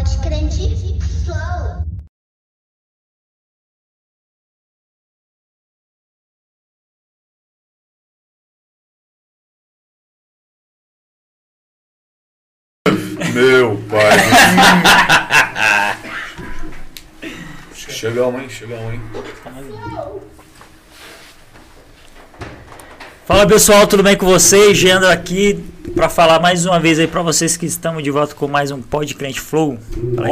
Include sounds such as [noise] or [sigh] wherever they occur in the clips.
Pode crente flow. Meu pai. Chegamos, hein? Chegamos, hein? Fala pessoal, tudo bem com vocês? Gendo aqui para falar mais uma vez aí para vocês que estamos de volta com mais um Pod Crente Flow.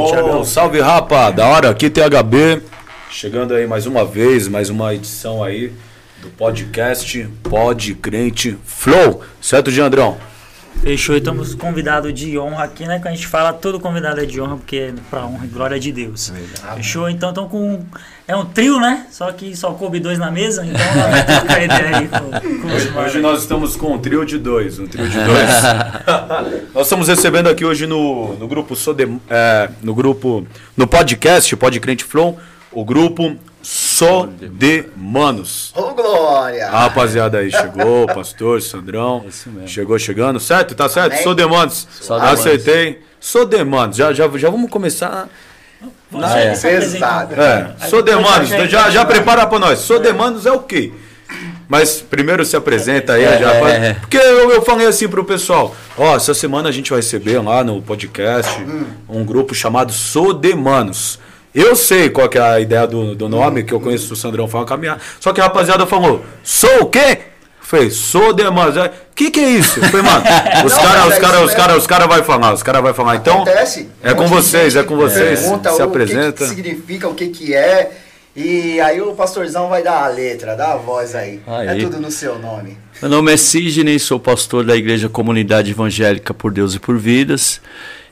Thiagão. salve rapa, da hora, aqui THB. Chegando aí mais uma vez, mais uma edição aí do podcast Pod Crente Flow. Certo, Giandrão? Fechou, e estamos convidados de honra aqui, né? Que a gente fala, todo convidado é de honra, porque é pra honra e glória de Deus. Fechou? Então estamos com. É um trio, né? Só que só coube dois na mesa, então vai trocar ideia aí com, com Hoje, hoje nós estamos com um trio de dois, um trio de dois. [laughs] nós estamos recebendo aqui hoje no, no grupo Sode, é, no grupo no podcast Pod Crente Flow, o grupo Só de Manos. Ô, Glória! A rapaziada aí chegou, [laughs] pastor, Sandrão. isso mesmo. Chegou chegando, certo? Tá certo? Amém. Sou Demandos. Sou Demandos. Acertei. Sou Demandos. Já, já, já vamos começar. Você é. se apresenta. Pesado. É, sou depois Demandos. já- Já, já prepara pra nós. Sou Demandos é o quê? Mas primeiro se apresenta aí, É, já é, faz- é. porque eu, eu falei assim pro pessoal, ó, essa semana a gente vai receber lá no podcast um grupo chamado Sou de Manos. Eu sei qual que é a ideia do, do nome, que eu conheço o Sandrão falando caminhar. Só que a rapaziada falou, sou o quê? Falei, sou de manos. O que que é isso? Falei, mano, [laughs] os caras os é cara, isso os cara, os cara vai falar, os caras vai falar. Então, Acontece. é com vocês, é com vocês. Pergunta Se o apresenta. que, que significa, o que, que é. E aí o pastorzão vai dar a letra, dá a voz aí. É Aí. tudo no seu nome. Meu nome é Sidney, sou pastor da Igreja Comunidade Evangélica por Deus e por Vidas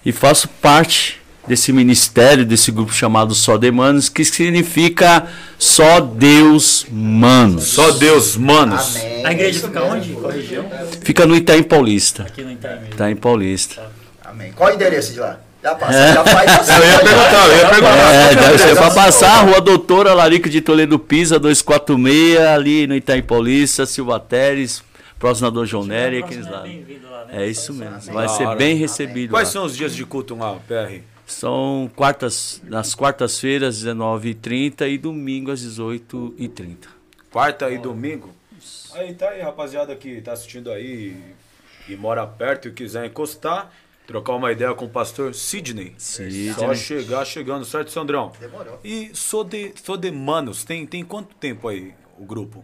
e faço parte desse ministério, desse grupo chamado Só Demanos, que significa Só Deus Manos. Só Deus, manos. Amém. A igreja fica onde? Qual região? Fica no Itaim Paulista. Aqui no Itaim mesmo. Itaim Paulista. Amém. Qual o endereço de lá? Já passa, É. já faz. Eu ia perguntar, eu ia perguntar. É, deve ser para passar a Rua Doutora Larico de Toledo Pisa, 246, ali no Itaim Paulista, Silva Teres, próximo Dom João Nery, aqueles é lá. né? É isso mesmo, vai ser bem recebido. Quais são os dias de culto lá, PR? São quartas, nas quartas-feiras, 19h30 e domingo às 18h30. Quarta e domingo? Aí tá aí, rapaziada que tá assistindo aí e mora perto e quiser encostar, trocar uma ideia com o pastor Sidney. Sidney. Só chegar chegando, certo, Sandrão? Demorou. E sou de, sou de Manos, tem, tem quanto tempo aí o grupo?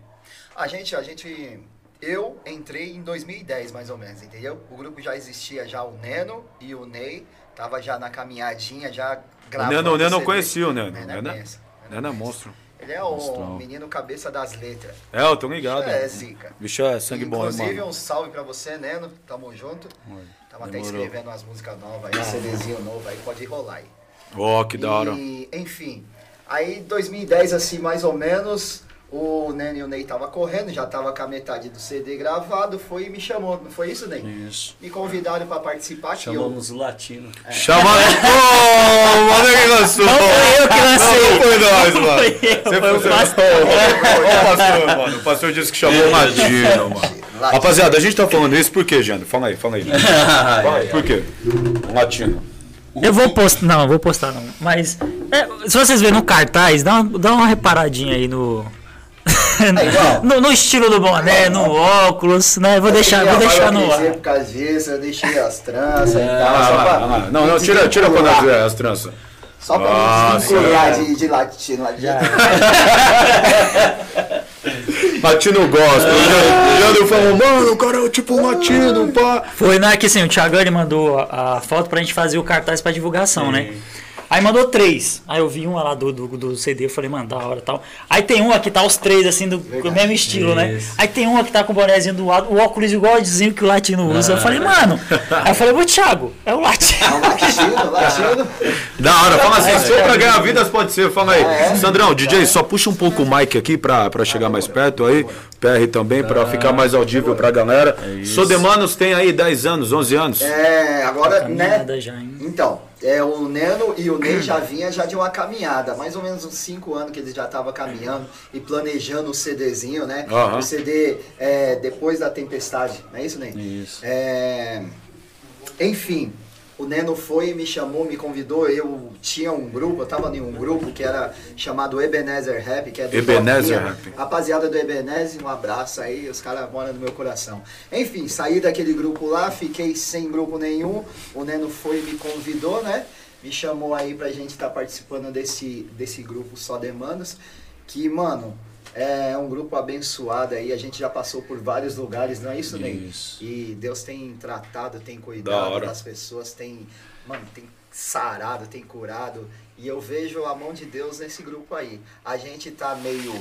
A gente, a gente. Eu entrei em 2010, mais ou menos, entendeu? O grupo já existia já o Neno e o Ney. Tava já na caminhadinha, já O gravando. Neno, o Neno eu CD. conheci o Neno. Neno Neno, é é-. Neno é monstro. Ele é o menino cabeça das letras. É, eu tô ligado. É, zica. Bicho é sangue bom, Inclusive, um salve pra você, Neno. Tamo junto. Tamo até escrevendo umas músicas novas aí, um CDzinho novo aí, pode rolar aí. Ó, que da hora. E, enfim, aí 2010, assim, mais ou menos, o Neno e o Ney tava correndo, já tava com a metade do CD gravado, foi e me chamou, não foi isso, Ney? Isso. Me convidaram pra participar, eu... Chamamos o latino. Chama. [laughs] Ô, mano, que lançou. Não foi eu que lancei. Não foi nós, mano. Foi eu, Você foi o você- pastor. Ô, pastor, mano. O pastor disse que chamou o Latino, mano. Rapaziada, a gente tá falando isso por quê, Jânio? Fala aí, fala aí. [laughs] Fala aí, por quê? Latino. Eu vou postar. Não, eu vou postar não. Mas é, se vocês verem no cartaz, dá uma, dá uma reparadinha aí no. Igual. [laughs] no, no estilo do boné, no óculos, né? Vou deixar, vou deixar no ar. Por causa disso, eu deixei as tranças e Ah, tal, lá, pra lá, lá. Não, não, tira, tira pra nós ver as tranças. Só pra Ah, me desvincular de, de latino. Latino gosta. O Jânio falou, mano, o cara é tipo latino, pá. Foi, né? Que assim, o Thiagão ele mandou a, a foto pra gente fazer o cartaz pra divulgação, né? Aí mandou três. Aí eu vi uma lá do, do, do CD, eu falei, mano, da hora e tal. Aí tem uma que tá os três, assim, do, do mesmo estilo, né? Isso. Aí tem uma que tá com o bonézinho do lado, o óculos igualzinho que o latino usa. Eu falei, mano. Aí eu falei, ô Thiago, é o latino. É um latino, latino. Da hora, fala assim, se for pra ganhar vidas pode ser, fala aí. É. Sandrão, DJ, só puxa um pouco o mic aqui pra, pra chegar mais perto aí. PR também, pra ficar mais audível pra galera. Sou de Manos tem aí 10 anos, 11 anos. É, agora, né? Já, hein? Então, é, o Neno e o Ney [clears throat] já vinha já de uma caminhada, mais ou menos uns 5 anos que eles já estavam caminhando e planejando o CDzinho, né? Aham. O CD é, depois da tempestade, não é isso, Ney? Isso. É, enfim, o Neno foi e me chamou, me convidou. Eu tinha um grupo, eu tava em um grupo que era chamado Ebenezer Rap, que é do Ebenezer. Rap. Rapaziada do Ebenezer, um abraço aí, os caras moram no meu coração. Enfim, saí daquele grupo lá, fiquei sem grupo nenhum. O Neno foi e me convidou, né? Me chamou aí pra gente estar participando desse, desse grupo Só Demandos. Que, mano, é um grupo abençoado aí. A gente já passou por vários lugares, não é isso, Ney? Isso. E Deus tem tratado, tem Da cuidado hora. das pessoas, tem, mano, tem sarado, tem curado. E eu vejo a mão de Deus nesse grupo aí. A gente tá meio.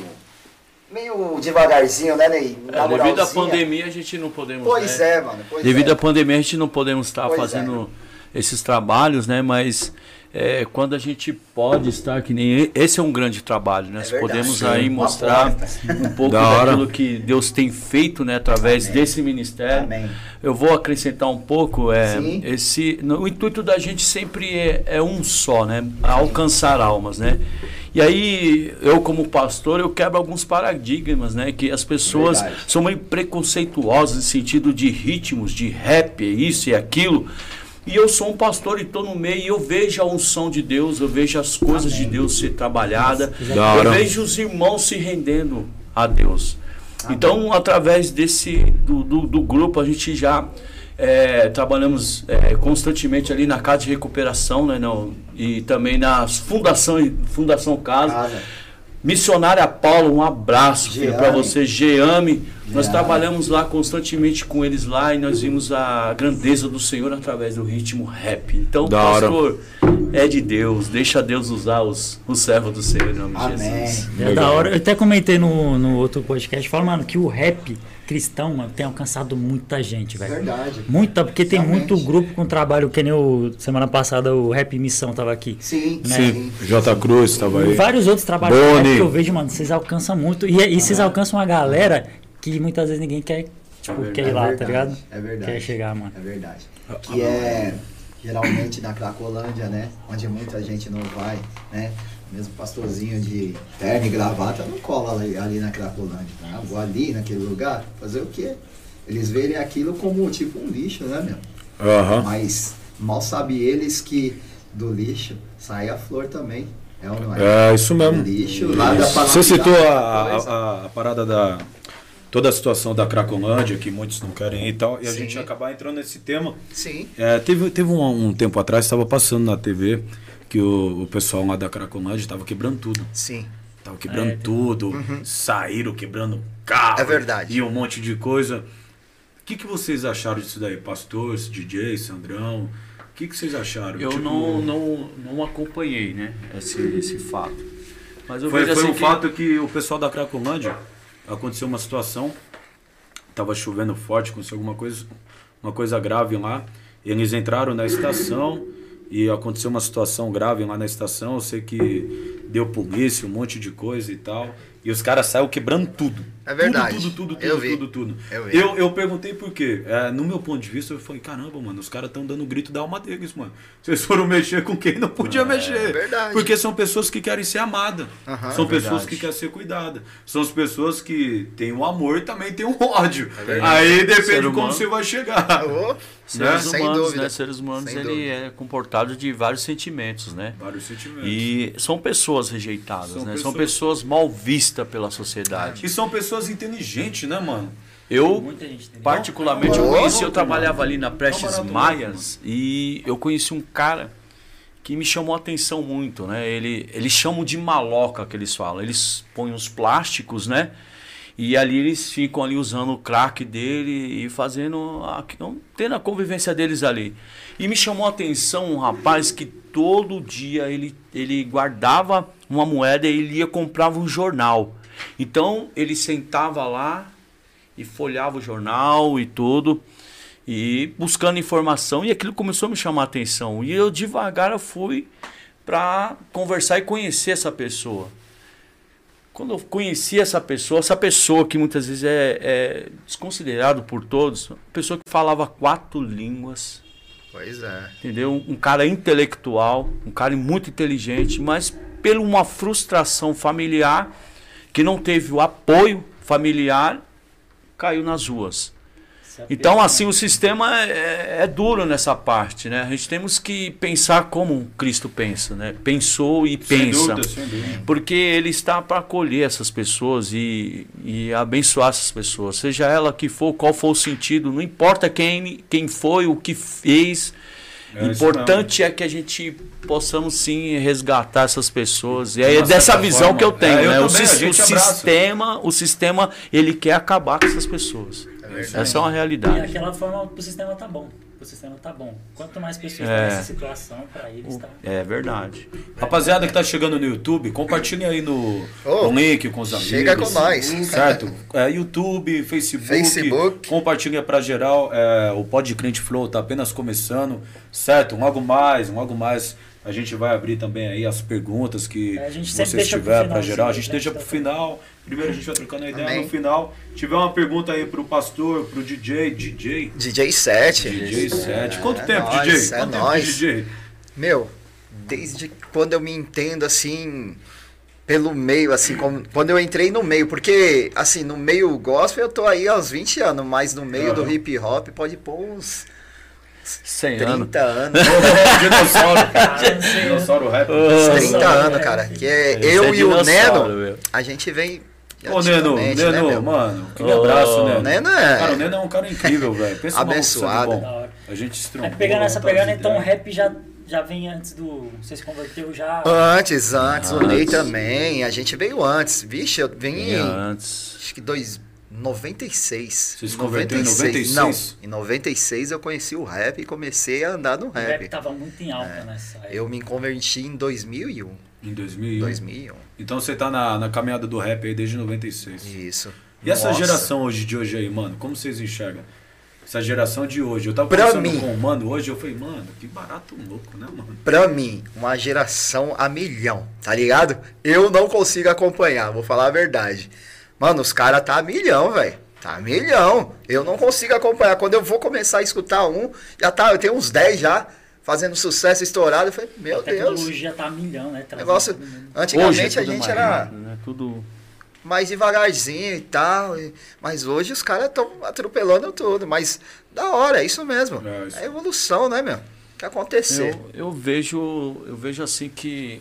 meio devagarzinho, né, Ney? É, devido à pandemia a gente não podemos. Pois né? é, mano. Pois Devido é. à pandemia a gente não podemos estar Pois fazendo esses trabalhos, né? Mas é, quando a gente pode estar que nem esse é um grande trabalho, né? É Se verdade. podemos Sim. aí mostrar um pouco Da hora. daquilo que Deus tem feito, né? Através Amém. desse ministério. Amém. Eu vou acrescentar um pouco, é, Sim. esse, no- o intuito da gente sempre é, é um só, né? Alcançar almas, né? E aí, eu como pastor, eu quebro alguns paradigmas, né? Que as pessoas Verdade. são meio preconceituosas no sentido de ritmos, de rap, isso e aquilo. E eu sou um pastor e estou no meio e eu vejo a unção de Deus, eu vejo as coisas de Deus ser trabalhada, eu vejo os irmãos se rendendo a Deus. Então, através desse do, do, do grupo, a gente já é, trabalhamos é, constantemente ali na casa de recuperação, né, não, e também na fundação Fundação Casa. Casa. Missionária Paulo, um abraço para você, Geame. Nós Geame. trabalhamos lá constantemente com eles lá e nós vimos a grandeza do Senhor através do ritmo rap. Então, Da hora. pastor, é de Deus, deixa Deus usar os, os servos do Senhor em nome de Amém. Jesus. É da hora. Eu até comentei no, no outro podcast, fala, mano, que o rap cristão, mano, tem alcançado muita gente, velho. Verdade. Muita, porque tem Realmente. muito grupo com trabalho, que nem o semana passada o Rap Missão tava aqui. Sim, Né? Sim, J. Cruz estava aí. Vários outros trabalhos rap que eu vejo, mano, vocês alcançam muito. E, e vocês alcançam uma galera que muitas vezes ninguém quer, tipo, quer ir É lá, verdade, tá ligado? É verdade. Quer chegar, mano. É verdade. Que é geralmente na Cracolândia, né? Onde muita gente não vai, né? Mesmo pastorzinho de terno e gravata não cola ali, ali na Cracolândia. Tá? Vou ali naquele lugar, fazer o quê? Eles verem aquilo como tipo um lixo, né, meu? Aham. Mas mal sabe eles que do lixo sai a flor também. É ou não é? É, isso mesmo. Lixo, da Você citou a, a, a- parada da. toda a situação da Cracolândia, que muitos não querem ir e tal, e a Sim. gente acabar entrando nesse tema. Sim. É, teve teve um, um tempo atrás, estava passando na TV, que o, o pessoal lá da Cracolândia estava quebrando tudo. Sim. Tava quebrando tudo, saíram quebrando carro. É verdade. E um monte de coisa. O que, que vocês acharam disso daí? Pastores, DJ, Sandrão? O que, que vocês acharam? Eu Tipo, não, não, não acompanhei, né, esse, esse fato. Mas eu Foi, vejo foi assim um que- fato que o pessoal da Cracolândia aconteceu uma situação, tava chovendo forte, aconteceu alguma coisa, uma coisa grave lá. Eles entraram na estação e aconteceu uma situação grave lá na estação. Eu sei que deu polícia, um monte de coisa e tal. E os caras saíram quebrando tudo. É verdade. Tudo, tudo, tudo, Eu tudo, vi. tudo, tudo. Eu vi. Eu, eu perguntei por quê. É, no meu ponto de vista, eu falei, caramba, mano, os caras estão dando grito da alma deles, mano. Vocês foram [laughs] mexer com quem não podia mexer. É verdade. Porque são pessoas que querem ser amadas. Aham, são é pessoas que querem ser cuidadas. São as pessoas que têm um amor e também têm um ódio. verdade. Aí depende de como você vai chegar. Ô, Seres Sem humanos, dúvida. né? Seres humanos, Sem ele dúvida. é comportado de vários sentimentos, né? Vários sentimentos. E são pessoas rejeitadas, São né? São pessoas- pessoas mal vistas pela sociedade. E são pessoas inteligentes, né, mano? Eu, particularmente, eu conheci, eu trabalhava ali na Prestes Maias e eu conheci um cara que me chamou a atenção muito, né? Ele, eles chamam de maloca que eles falam. Eles põem os plásticos, né? E ali eles ficam ali usando o crack dele e fazendo a, tendo a convivência deles ali. E me chamou a atenção um rapaz que todo dia ele, ele guardava uma moeda e ele ia comprava um jornal. Então ele sentava lá e folhava o jornal e tudo e buscando informação e aquilo começou a me chamar a atenção. E eu devagar eu fui para conversar e conhecer essa pessoa. Quando eu conheci essa pessoa essa pessoa que muitas vezes é, é desconsiderado por todos uma pessoa que falava quatro línguas. Pois é. entendeu? Um cara intelectual um cara muito inteligente mas por uma frustração familiar que não teve o apoio familiar caiu nas ruas Se Então, assim, o sistema é, é duro nessa parte, né? A gente temos que pensar como Cristo pensa, né? Pensou e Sem pensa. dúvida, sem dúvida. Porque ele está para acolher essas pessoas e, e abençoar essas pessoas. Seja ela que for, qual for o sentido, não importa quem, quem foi, o que fez. É importante é que a gente possamos sim resgatar essas pessoas. E é dessa visão forma. que eu tenho. É, eu né? o, também, o abraça. sistema, o sistema, ele quer acabar com essas pessoas. Essa é uma E realidade. aquela forma o sistema tá bom. O sistema tá bom. Quanto mais pessoas É. nessa situação, para eles tá. É verdade. Rapaziada que tá chegando no YouTube, compartilhem aí no, Ô, no link com os amigos. chega com nós. Certo? É, YouTube, Facebook. Facebook. Compartilha pra geral. É, o Pod Crente Flow tá apenas começando. Certo? Um algo mais, um algo mais. A gente vai abrir também aí as perguntas que É, vocês pra finalzinho, geral. A né, gente deixa tá pro falando. final. Primeiro a gente vai trocando a ideia. Amém. No final, tiver uma pergunta aí pro pastor, pro DJ. DJ? DJ 7. DJ 7. Quanto É tempo, nóis, DJ? é Quanto tempo nóis. DJ? Meu, desde quando eu me entendo assim, pelo meio, assim, como- quando eu entrei no meio, porque, assim, no meio gospel eu tô aí há uns 20 anos, mas no meio do Aham. hip hop pode pôr uns 100 anos. 30 anos. [laughs] Dinossauro. Ah, não sei. Dinossauro rap. Uns Nossa, 30 é, anos, é. cara. Que é Esse eu é e o Neno, meu. a gente vem. Ô, Neno, antigamente, Neno, né, meu? mano, aquele Ô, abraço, Neno. Neno é- Cara, o Neno é um cara incrível, velho. Pensa Abençoado. bom. A gente se É, pegando essa de pegada, então o rap já, já vem antes do. Você se converteu já. Antes, antes, o Ney Antes. também. A gente veio antes. Vixe, eu vim em. antes. Acho que dois, 96. Você se converteu em 96? Não, em 96 eu conheci o rap e comecei a andar no O rap rap. tava muito em alta nessa época. Eu me converti em 2001. Em 2001. 2001. Então você tá na, na caminhada do rap aí desde 96. Isso. E essa Nossa. geração hoje de hoje aí, mano, como vocês enxergam? Essa geração de hoje. Eu tava Pra conversando mim. com o mano hoje, eu falei, mano, que barato louco, né, mano? Pra mim, uma geração a milhão, tá ligado? Eu não consigo acompanhar, vou falar a verdade. Mano, os caras tá a milhão, velho. Tá a milhão. Eu não consigo acompanhar. Quando eu vou começar a escutar um, já tá, eu tenho uns 10 já, fazendo sucesso estourado. Eu falei, meu a Deus. tecnologia tá a milhão, né? trazendo Negócio. Antigamente Hoje é a tudo gente mais era né? Tudo mais devagarzinho e tal. e- Mas hoje os caras estão atropelando tudo. Mas da hora, é isso mesmo. É, isso. É evolução, né, meu? Que acontecer. Eu, eu vejo eu vejo assim que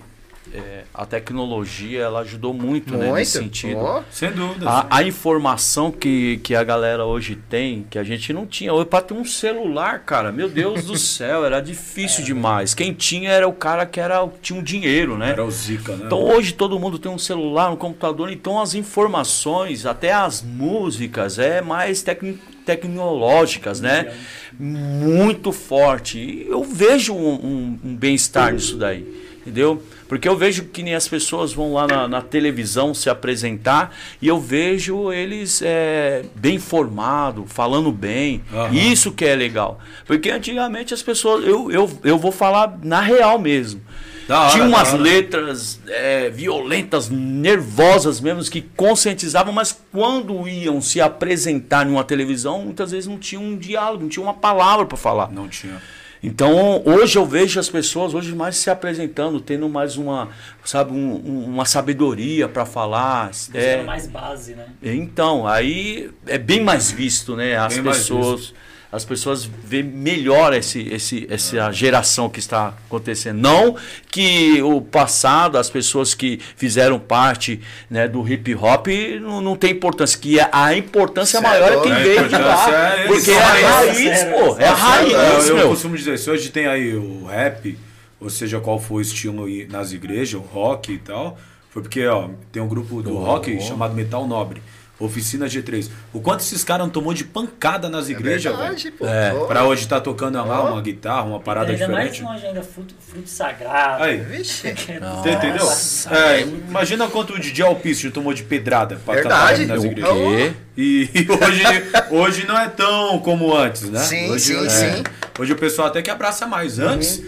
é, a tecnologia ela ajudou muito, né, nesse sentido. Ó, Sem dúvida. A, a informação que, que a galera hoje tem, que a gente não tinha. Hoje, para ter um celular, cara, meu Deus do [laughs] céu, era difícil demais. Quem tinha era o cara que era, tinha um dinheiro, né? Era o Zika, né? Então hoje todo mundo tem um celular, um computador, então as informações, até as músicas, é mais tecni- tecnológicas, né? Muito forte. E eu vejo um, um- um bem-estar nisso daí, entendeu? Porque eu vejo que nem as pessoas vão lá na, na televisão se apresentar e eu vejo eles é, bem informados, falando bem. Aham. Isso que é legal. Porque antigamente as pessoas, eu, eu, eu vou falar na real mesmo. Hora, Tinha umas letras é, violentas, nervosas mesmo, que conscientizavam, mas quando iam se apresentar numa televisão, muitas vezes não tinha um diálogo, não tinha uma palavra para falar. Não tinha. Então, hoje eu vejo as pessoas hoje mais se apresentando, tendo mais uma, sabe, um- um- uma sabedoria para falar. Usando É, mais base, né? então, aí é bem mais visto, né? As Bem mais pessoas, as pessoas veem melhor esse, esse, essa geração que está acontecendo. Não que o passado, as pessoas que fizeram parte né, do hip hop não, não tem importância, que a, a importância Certo. maior é quem A veio de lá. é porque é a raiz, pô. É a raiz, É, eu meu. costumo dizer, se hoje tem aí o rap, ou seja, qual for o estilo nas igrejas, o rock e tal, foi porque, ó, tem um grupo do rock chamado Metal Nobre, Oficina G3. O quanto esses caras não tomou de pancada nas igrejas, verdade, velho? É, Pô. pra hoje tá tocando lá uma guitarra, uma parada ainda diferente. mais longe ainda, fruto, fruto sagrado. Aí, Vixe. [laughs] Que é você entendeu? É, imagina quanto o DJ Alpiste tomou de pedrada pra Verdade. cantar nas O igrejas. quê? E [laughs] hoje, hoje não é tão como antes, né? Sim, hoje, sim, é, sim. Hoje o pessoal até que abraça mais. Antes,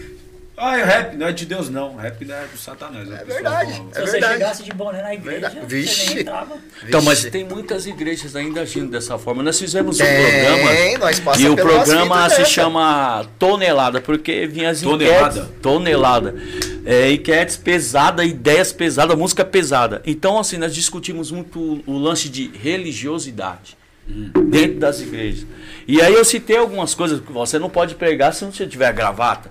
ah, é rap não é de Deus, não. Rap não é do Satanás. É o pessoal verdade. Se É você verdade. chegasse de boné na igreja, Verdade. você Vixe. nem entrava. Então, mas Vixe. tem muitas igrejas ainda agindo dessa forma. Nós fizemos um Tem, programa. nós E o programa se chama Tonelada, porque vinha as Tonelada? enquetes. Tonelada. É, enquetes pesadas, ideias pesadas, música pesada. Então, assim, nós discutimos muito o, o lance de religiosidade. dentro das igrejas. E aí eu citei algumas coisas que você não pode pregar se não tiver gravata.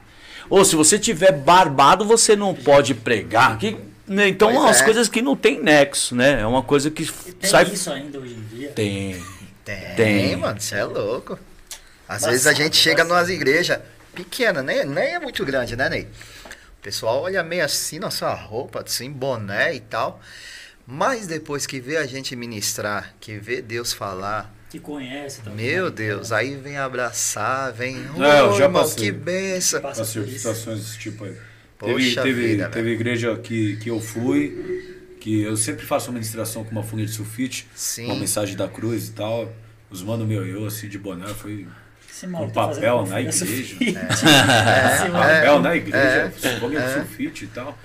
Ou se você tiver barbado, você não pode pregar. Que, né, então, Pois umas é. coisas que não tem nexo, né? É uma coisa que Tem sai. isso ainda hoje em dia. Tem. Tem, Tem. mano, você é louco. Às Bastante, vezes a gente chega numas igrejas pequenas, nem, nem é muito grande, né, Ney? O pessoal olha meio assim na sua roupa, assim, boné e tal. Mas depois que vê a gente ministrar, que vê Deus falar, Que conhece também. meu Deus, aí vem abraçar, vem. É, eu "Ô, já irmão, passei. que benção. Passei situações desse tipo aí. Poxa teve, teve, vida, teve igreja que, que eu fui, que eu sempre faço uma ministração com uma folha de sulfite, Sim. uma mensagem da cruz e tal. Os mano meu eu, assim, de boné, foi Esse com maluco tá papel na igreja. [laughs] É, papel na igreja, é, folha de é. sulfite e tal.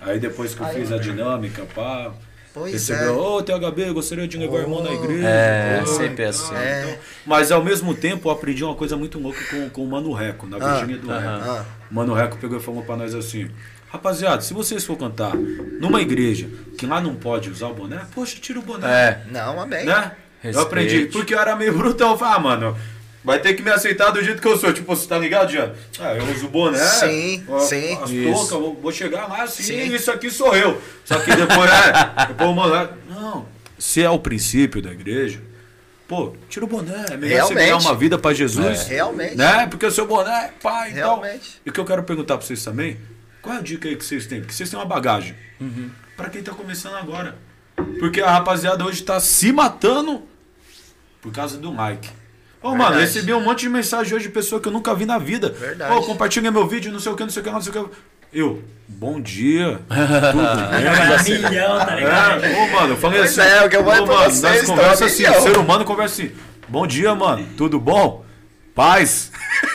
Aí depois que eu fiz a dinâmica, pá, Pois recebeu, é. ô THB, gostaria de levar o irmão na igreja. É, Ô, sempre e assim. É. então. Mas ao mesmo tempo eu aprendi uma coisa muito louca com, com o Mano Reco, na Ah, Virgínia do aham. Reco. Ah, O Mano Reco pegou e falou pra nós assim: Rapaziada, se vocês for cantar numa igreja que lá não pode usar o boné, poxa, tira o boné. É. não, amém. Né? Eu aprendi, porque eu era meio brutão. Eu falei, ah, mano, vai ter que me aceitar do jeito que eu sou. Tipo, você tá ligado, Jean? Ah, eu uso boné. Sim, ó, sim. As toucas, vou, vou chegar lá assim, Sim. isso aqui sou eu. Só que depois, é, [laughs] depois o mano, não, se é o princípio da igreja, pô, tira o boné. É melhor você ganhar Realmente. uma vida pra Jesus. Realmente. Né? Porque o seu boné é pai e tal. Realmente. E o que eu quero perguntar pra vocês também, qual é a dica aí que vocês têm? Porque vocês têm uma bagagem. Pra quem tá começando agora. Porque a rapaziada hoje tá se matando por causa do like. Ô, mano, recebi um monte de mensagem hoje de pessoa que eu nunca vi na vida. Verdade. Ô, compartilha meu vídeo, não sei o que, não sei o que, não sei o que. Eu, bom dia. [laughs] Tudo bem? Ganhar milhão, tá ligado? É, ô, mano, eu falei Pois assim. é, o que eu falei ô, pra mano, vocês, nós conversa assim, milhão. ser humano conversa assim. Bom dia, mano, tudo bom? Paz.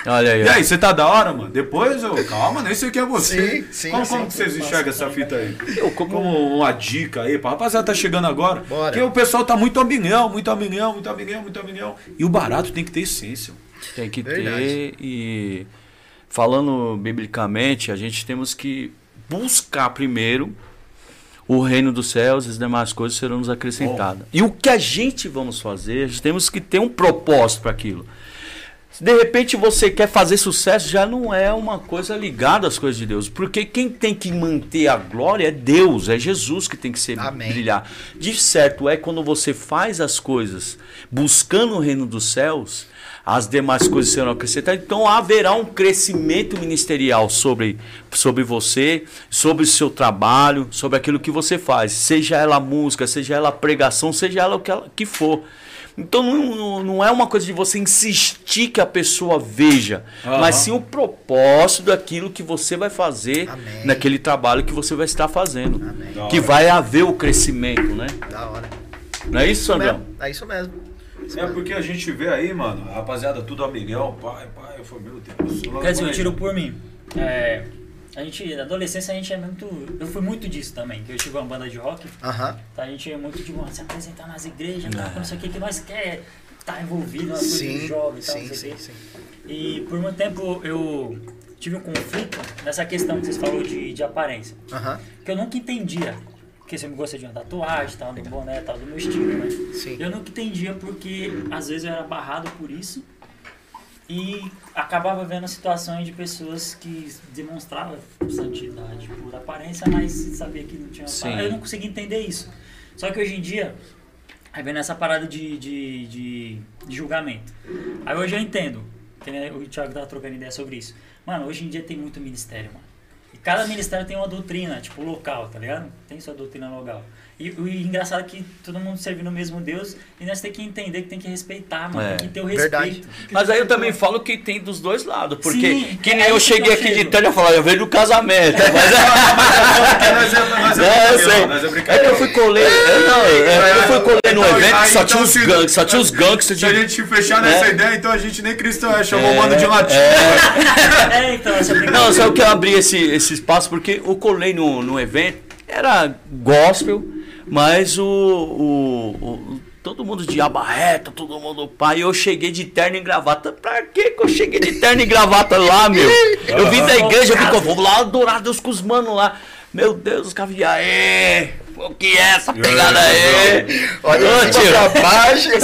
Olha aí. E aí, você tá da hora, mano? Depois eu. Calma, nem sei quem é você. Sim, sim, como, sim. como que vocês enxergam essa fita aí? Eu, como- Como uma dica aí, pra rapaziada tá chegando agora. Bora. Porque o pessoal tá muito a milhão, muito a milhão, muito a milhão, muito a milhão. E o barato tem que ter essência. Tem que Verdade. ter e falando biblicamente, a gente temos que buscar primeiro o reino dos céus e as demais coisas serão nos acrescentadas. E o que a gente vamos fazer, a gente temos que ter um propósito para aquilo. Se de repente você quer fazer sucesso, já não é uma coisa ligada às coisas de Deus. Porque quem tem que manter a glória é Deus, é Jesus que tem que ser Amém. brilhar. De certo é quando você faz as coisas buscando o reino dos céus, as demais coisas serão acrescentadas. Então haverá um crescimento ministerial sobre, sobre você, sobre o seu trabalho, sobre aquilo que você faz. Seja ela música, seja ela pregação, seja ela o que, ela, que for. Então não, não- é uma coisa de você insistir que a pessoa veja, Aham. mas sim o propósito daquilo que você vai fazer Amém. naquele trabalho que você vai estar fazendo. Que vai haver o crescimento, né? Da hora. Não é isso, Sandrão? Mesmo, É isso mesmo. Isso É mesmo. porque a gente vê aí, mano, rapaziada tudo a milhão, pai, pai, eu falei, meu Deus. Quer dizer, eu tiro por mim. É, a gente, na adolescência, a gente é muito. Eu fui muito disso também. que Eu tive uma banda de rock. Tá? A gente é muito de mano, se apresentar nas igrejas, tá, não sei o que, que nós quer estar envolvido nas coisas de jovem e tal, sim, não sei o sim, sim. E por muito tempo eu tive um conflito nessa questão que vocês falaram de, de aparência. Que eu nunca entendia. Porque você me gosta de uma tatuagem, tal, do boné, tal, do meu estilo, né? Sim. Eu nunca entendia porque às vezes eu era barrado por isso e acabava vendo situações de pessoas que demonstravam santidade por aparência, mas sabia que não tinha. Sim. Eu não conseguia entender isso. Só que hoje em dia, aí vem nessa parada de, de, de, de julgamento. Aí hoje eu entendo, que o Thiago tava trocando ideia sobre isso. Mano, hoje em dia tem muito ministério, mano. E cada ministério tem uma doutrina, tipo, local, tá ligado? Tem sua doutrina local. E o engraçado é que todo mundo serve no mesmo Deus e nós temos que entender que tem que respeitar, mano. É. Tem que ter o Verdade. respeito. Mas aí eu também falo que tem dos dois lados. Porque Sim, que é nem eu isso que cheguei eu aqui de chego. tarde e falei, eu venho do casamento. Mas é, [laughs] nós Não, [laughs] é eu brincadeira, nós é Aí brincadeira. eu fui colher. eu não, eu, eu fui colher no evento aí, que só então, tinha os gangues, só tinha os gangsters Se a de. gente fechar nessa É. ideia, então a gente nem cristão é, chamou É, o mano de latino. É, [laughs] então, essa Não, brincadeira. sabe o que eu abri esse, esse espaço? Porque eu colei no, no evento, era gospel, mas o, o, o- todo mundo de aba reta, todo mundo pai. Eu cheguei de terno e gravata. Pra que que eu cheguei de terno e gravata lá, meu? Eu vim da igreja, eu vim vou lá adorar Deus com os manos lá. Meu Deus, os caras, e aí? O que é essa pegada aí? Olha Ô, tio. pra baixo. [laughs]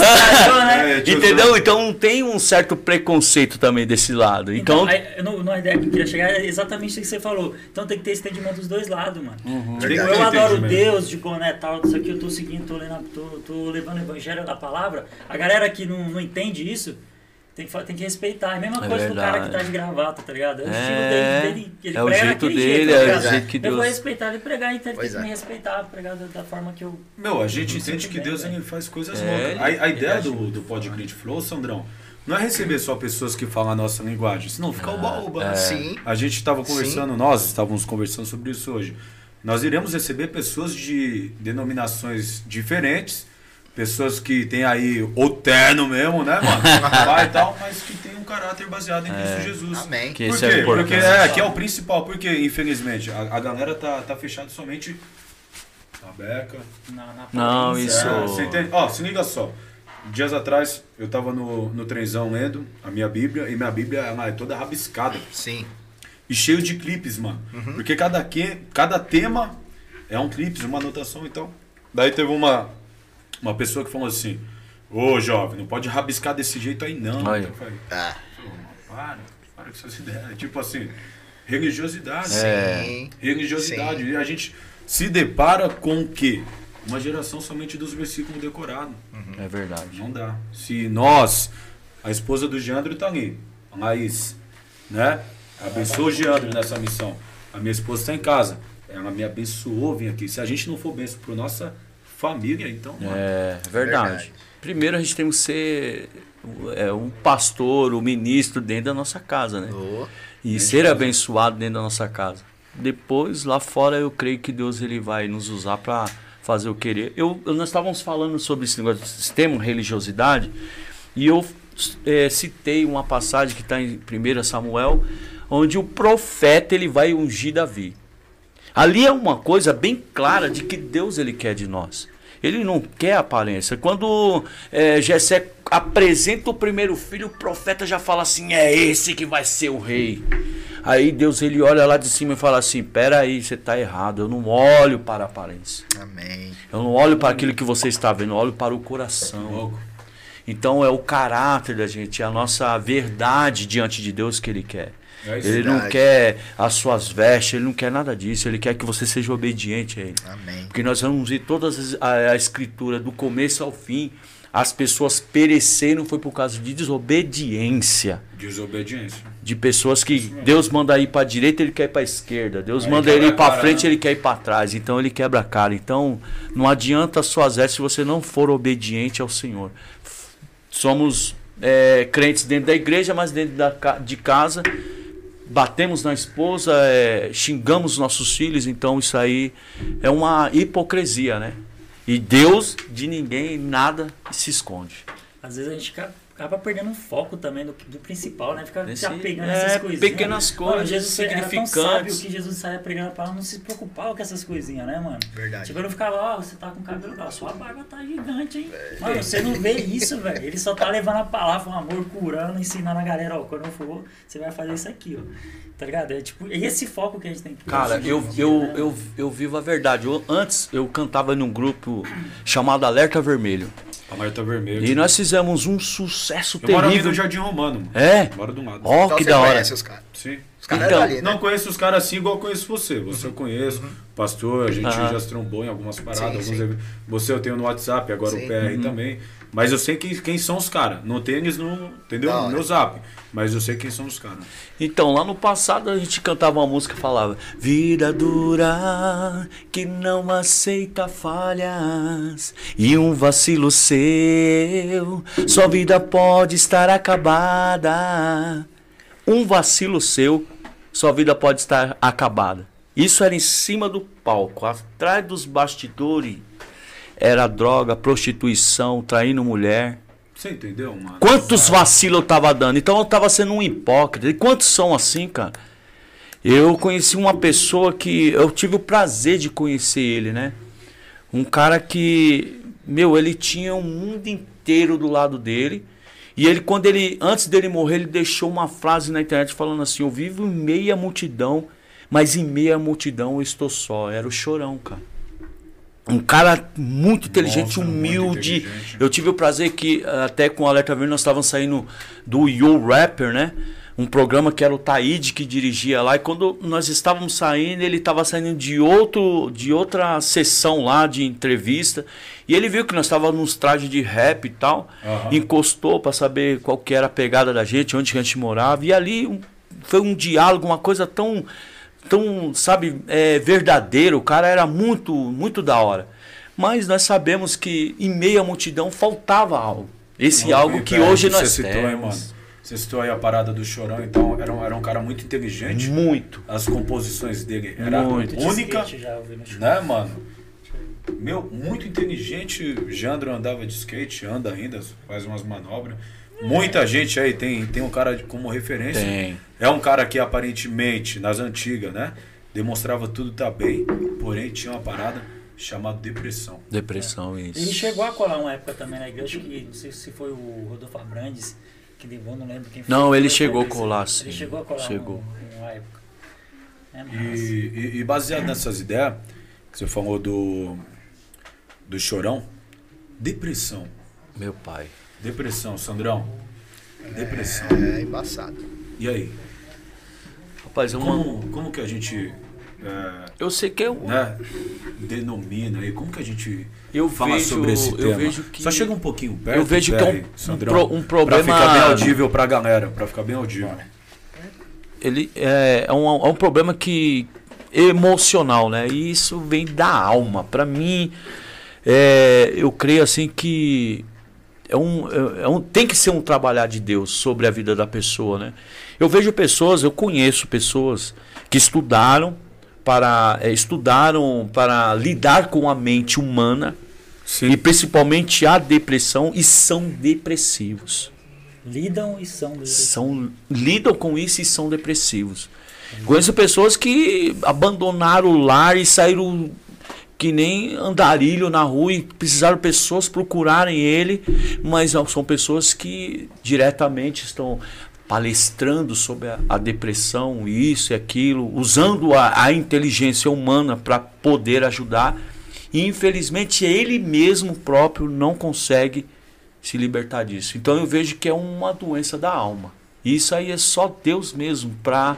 né? É, Entendeu? Então tem um certo preconceito também desse lado. Então, aí, eu não, não, a ideia que eu queria chegar é exatamente isso que você falou. Então tem que ter entendimento dos dois lados, mano. Uhum. Tipo, eu adoro. Deus de boné tal, isso aqui eu tô seguindo, tô, lendo, tô, tô levando o evangelho da palavra. A galera que não, não entende isso tem que, tem que respeitar. É a mesma É coisa do cara que verdade. tá de gravata, tá ligado? É o É, estilo dele, dele ele é o prega jeito daquele dele, jeito, é tá o ligado? jeito que Eu vou Deus- respeitar ele pregar, então ele Pois tem que é. me respeitar, pregar da, da forma que eu. Meu, a gente sei entende que bem, Deus velho. ele faz coisas É, loucas. ele- A, a ideia do, do Pod Grid Flow, Sandrão, não é receber só pessoas que falam a nossa linguagem, senão fica uba-uba. É. Sim. A gente estava conversando, nós estávamos conversando sobre isso hoje. Nós iremos receber pessoas de denominações diferentes, pessoas que têm aí o terno mesmo, né, mano? [laughs] Vai e tal, mas que tem um caráter baseado em Cristo Jesus. Amém. Que Por isso quê? é. Porque é, que é o principal. Porque, infelizmente, a, a galera tá, tá fechada somente na beca. Na, na Não, isso- É, você entende? Ó, se liga só. Dias atrás, eu tava no, no trenzão lendo a minha Bíblia, e minha Bíblia ela é toda rabiscada. Sim. E cheio de clipes, mano. Porque cada, que, cada tema é um clipe, uma anotação então. Daí teve uma, uma pessoa que falou assim: Ô jovem, não pode rabiscar desse jeito aí não. Aí. Eu falei, Ah, "Pô, mano, para, para com essas ideias. Tipo assim, religiosidade. É. sim. Religiosidade. E a gente se depara com o quê? Uma geração somente dos versículos decorados. é verdade. Não dá. Se nós, a esposa do Geandro tá ali, a Laís, né? Abençoa o Geandro nessa missão. A minha esposa está em casa. Ela me abençoou vir aqui. Se a gente não for benção para nossa família, então. mano, É verdade. Verdade. Primeiro a gente tem que ser é, um pastor, um ministro dentro da nossa casa, né? Ô, E ser abençoado dentro da nossa casa. Depois, lá fora, eu creio que Deus ele vai nos usar para fazer o querer. Eu, eu- nós estávamos falando sobre esse negócio de sistema, religiosidade, e eu é, citei uma passagem que está em 1 Samuel, onde o profeta ele vai ungir Davi. Ali é uma coisa bem clara de que Deus ele quer de nós. Ele não quer aparência. Quando é, Jessé apresenta o primeiro filho, o profeta já fala assim: é esse que vai ser o rei. Aí Deus ele olha lá de cima e fala assim: peraí, você está errado. Eu não olho para a aparência. amém. Eu não olho para aquilo que você está vendo, eu olho para o coração. louco. Então é o caráter da gente, é a nossa verdade diante de Deus que ele quer. É. Ele não quer as suas vestes, ele não quer nada disso, ele quer que você seja obediente a ele. Amém. Porque nós vamos ver todas as- a, a escritura do começo ao fim, as pessoas pereceram foi por causa de desobediência. Desobediência. De pessoas que Deus manda ir para a direita, ele quer ir para a esquerda. Deus Aí manda ele ir para frente, né? ele quer ir para trás. Então ele quebra a cara. Então não adianta as suas vestes se você não for obediente ao Senhor. Somos é, crentes dentro da igreja, mas dentro da, de casa batemos na esposa, é, xingamos nossos filhos. Então isso aí é uma hipocrisia, né? E Deus de ninguém nada se esconde. Às vezes a gente acaba, perdendo o foco também do, do principal, né? Fica Esse- se apegando é, nessas coisinhas. pequenas Mano, coisas Jesus era tão significantes. sábio que Jesus saia pregando pra não se preocupar com essas coisinhas, né, mano? Verdade. Tipo, eu não ficava, ó, você tá com cabelo grau, sua barba tá gigante, hein? Mano, você não vê isso, velho. Ele só tá levando a palavra, o amor, curando, ensinando a galera, ó, quando eu for, você vai fazer isso aqui, ó. Tá ligado? É tipo, é esse foco que a gente tem que ter. Cara, eu, dia, eu, né? eu, eu vivo a verdade. Eu- antes eu cantava num grupo chamado Alerta Vermelho. A Marta Vermelho. E nós fizemos um sucesso Eu moro ali terrível. no Jardim Romano, mano. É? Moro do lado. Ó, Então que você da hora. conhece os caras. Sim. Os caras Então, é dali, né? Não conheço os caras assim igual eu conheço você. Você eu conheço, pastor, a gente já se trombou em algumas paradas, Sim, alguns sim. eventos. Você eu tenho no WhatsApp, agora Sim. o PR também. Mas eu sei quem, quem são os caras. Não tem eles no, entendeu? Da no meu zap. Mas eu sei quem são os caras. Então, lá no passado a gente cantava uma música que falava Vida dura que não aceita falhas E um vacilo seu Sua vida pode estar acabada Um vacilo seu Sua vida pode estar acabada Isso era em cima do palco Atrás dos bastidores Era droga, prostituição, traindo mulher Você entendeu, mano? Quantos vacilos eu tava dando? Então eu tava sendo um hipócrita. E quantos são assim, cara? Eu conheci uma pessoa que eu tive o prazer de conhecer ele, né? Um cara que, meu, ele tinha o mundo inteiro do lado dele. E ele, quando ele, antes dele morrer, ele deixou uma frase na internet falando assim: Eu vivo em meia multidão, Mas em meio à multidão eu estou só. Era o chorão, cara. Um cara muito inteligente, Nossa, muito humilde. inteligente. Eu tive o prazer que, até com o Alerta Verde, nós estávamos saindo do Yo Rapper, né? Um programa que era o Taíde que dirigia lá. E quando nós estávamos saindo, ele estava saindo de, outro, de outra sessão lá de entrevista. E ele viu que nós estávamos nos trajes de rap e tal. Aham. Encostou para saber qual que era a pegada da gente, onde que a gente morava. E ali um- foi um diálogo, uma coisa tão tão, sabe, é, verdadeiro. O cara era muito, muito da hora. Mas nós sabemos que em meio à multidão faltava algo. Esse Não, algo e, que hoje nós Você citou, hein, mano? temos. Você citou aí a parada do Chorão, então era um, era um cara muito inteligente. Muito. As composições dele era Muito. única, Skate já né, mano? Meu, muito inteligente. Jandro andava de skate, anda ainda, faz umas manobras. Muita gente aí tem, tem um cara como referência. Tem. É um cara que aparentemente, nas antigas, né? Demonstrava tudo tá bem, porém tinha uma parada chamada depressão. Depressão, isso. Ele chegou a colar uma época também na igreja, acho que não sei se foi o Rodolfo Abrandes que levou, não lembro quem foi. Não, ele chegou a colar, sim. Ele chegou a colar Chegou. um- uma época. É E, e- e baseado nessas ideias que você falou do, do chorão, depressão. Meu pai. Depressão, Sandrão. Depressão. É embaçado. E aí? Rapaz, é uma... Como, como que a gente é, eu sei que é um... né, denomina aí? Como que a gente Eu fala vejo, sobre esse eu tema? vejo que Só chega um pouquinho perto. Eu vejo que é um- Perry, um Sandrão, pro- um problema- Pra ficar bem audível pra galera. Pra ficar bem audível. ele é, é, um, é um problema que emocional, né? E isso vem da alma. Para mim, é, eu creio assim que é um, é um, tem que ser um trabalhar de Deus sobre a vida da pessoa, né? Eu vejo pessoas, eu conheço pessoas que estudaram para é, estudaram para lidar com a mente humana e principalmente a depressão e são depressivos Lidam e são do são lidam com isso e são depressivos. Conheço pessoas que abandonaram o lar e saíram que nem andarilho na rua e precisaram pessoas procurarem ele, mas são pessoas que diretamente estão palestrando sobre a, a depressão, isso e aquilo, usando a, a inteligência humana para poder ajudar. E infelizmente ele mesmo próprio não consegue se libertar disso. Então eu vejo que é uma doença da alma. Isso aí é só Deus mesmo para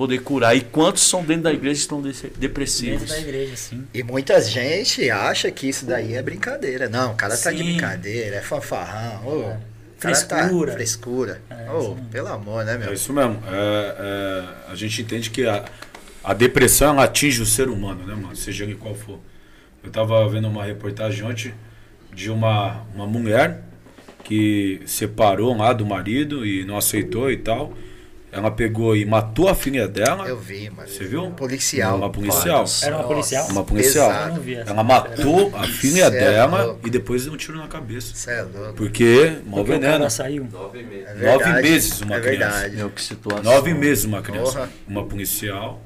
poder curar. E quantos são dentro da igreja que estão desse- dentro depressivos? da igreja, sim. E muita gente acha que isso daí é brincadeira. Não, o cara tá de Sim. brincadeira, é fanfarrão. Ô, o cara Frescura. Tá frescura. É, sim. pelo amor, né, É meu? isso mesmo. É, é, a gente entende que a, a depressão ela atinge o ser humano, né, mano? Seja ele qual for. Eu tava vendo uma reportagem ontem de uma, uma mulher que separou lá do marido e não aceitou e tal. Ela pegou e matou a filha dela. Eu vi, mano. Você viu? Policial. Uma policial. Vários. Era uma policial? Uma policial. Pesado. Ela matou a filha Cê é dela louco. e depois deu um tiro na cabeça. Cê é louco. Porque, mal veneno. saiu. Nove meses. É Nove verdade, meses uma é criança. verdade. Meu, que situação. Nove meses uma criança. Porra. Uma policial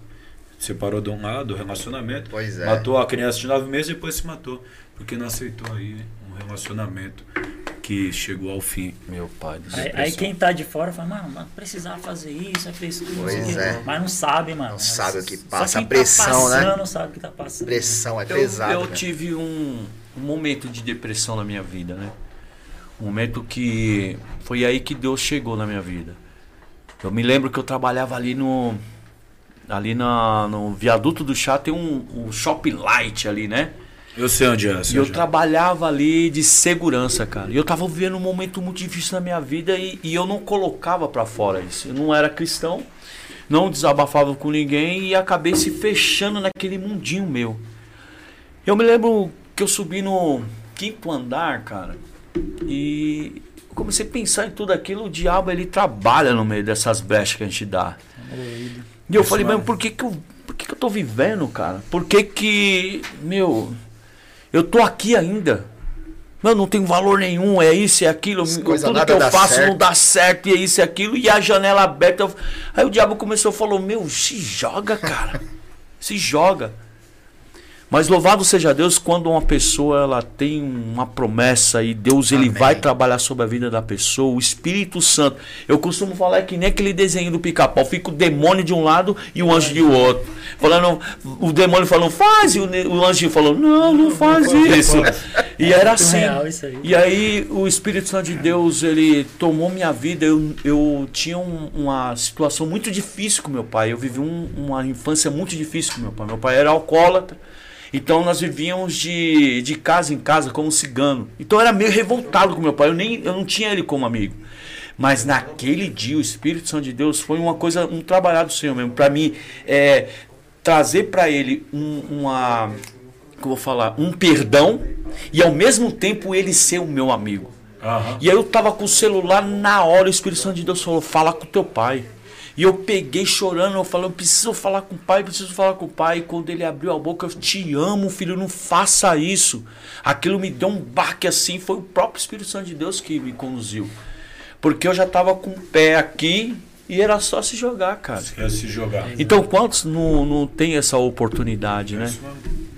separou de um lado do relacionamento. Pois é. Matou a criança de nove meses e depois se matou. Porque não aceitou aí um relacionamento que chegou ao fim. Meu pai do céu. Aí, aí quem tá de fora fala, mano, mas precisava fazer isso, é frescura, não sei o Pois é. Mas não sabe, mano. Não sabe o que passa, a pressão, tá né? passando, sabe o que tá passando. Pressão é Eu, pesado. eu velho. tive um, um momento de depressão na minha vida, né? Um momento que foi aí que Deus chegou na minha vida. Eu me lembro que eu trabalhava ali no ali na, no viaduto do chá tem um, um shopping light ali, né? Eu sei onde é. E eu trabalhava ali de segurança, cara. E eu tava vivendo um momento muito difícil na minha vida e, e eu não colocava pra fora isso. Eu não era cristão, não desabafava com ninguém e acabei se fechando naquele mundinho meu. Eu me lembro que eu subi no quinto andar, cara, e eu comecei a pensar em tudo aquilo. O diabo ele trabalha no meio dessas brechas que a gente dá. E eu Isso falei, mas por que que eu, por que que eu tô vivendo, cara? Por que que, meu, eu tô aqui ainda? Meu, não tem valor nenhum, é isso, é aquilo. As tudo que eu faço certo. não dá certo, e é isso, é aquilo. E a janela aberta. Aí o diabo começou a falar, meu, se joga, cara. [laughs] se joga. Mas louvado seja Deus quando uma pessoa ela tem uma promessa e Deus ele Amém. vai trabalhar sobre a vida da pessoa, o Espírito Santo. Eu costumo falar que nem aquele desenho do pica-pau, fica o demônio de um lado e o anjo de outro. Falando, o demônio falou, faz, e o, o anjo falou, não, não faz isso. E era assim. isso aí. E aí o Espírito Santo de Deus, ele tomou minha vida. Eu, eu tinha um- uma situação muito difícil com meu pai. Eu vivi um- uma infância muito difícil com meu pai. Meu pai era alcoólatra. Então nós vivíamos de, de casa em casa como cigano. Então eu era meio revoltado com meu pai. Eu, nem, eu não tinha ele como amigo. Mas naquele dia o Espírito Santo de Deus foi uma coisa, um trabalhado do Senhor mesmo. Para mim, é, trazer para ele um- uma. Como eu vou falar? Um perdão e ao mesmo tempo ele ser o meu amigo. Aham. E aí eu tava com o celular na hora, o Espírito Santo de Deus falou, fala com teu pai. E eu peguei chorando, eu falei, eu preciso falar com o pai, preciso falar com o pai. E quando ele abriu a boca, eu te amo, filho, não faça isso. Aquilo me deu um baque assim, foi o próprio Espírito Santo de Deus que me conduziu. Porque eu já tava com o pé aqui e era só se jogar, cara. Ia se jogar. Então quantos não, não tem essa oportunidade, né? Isso.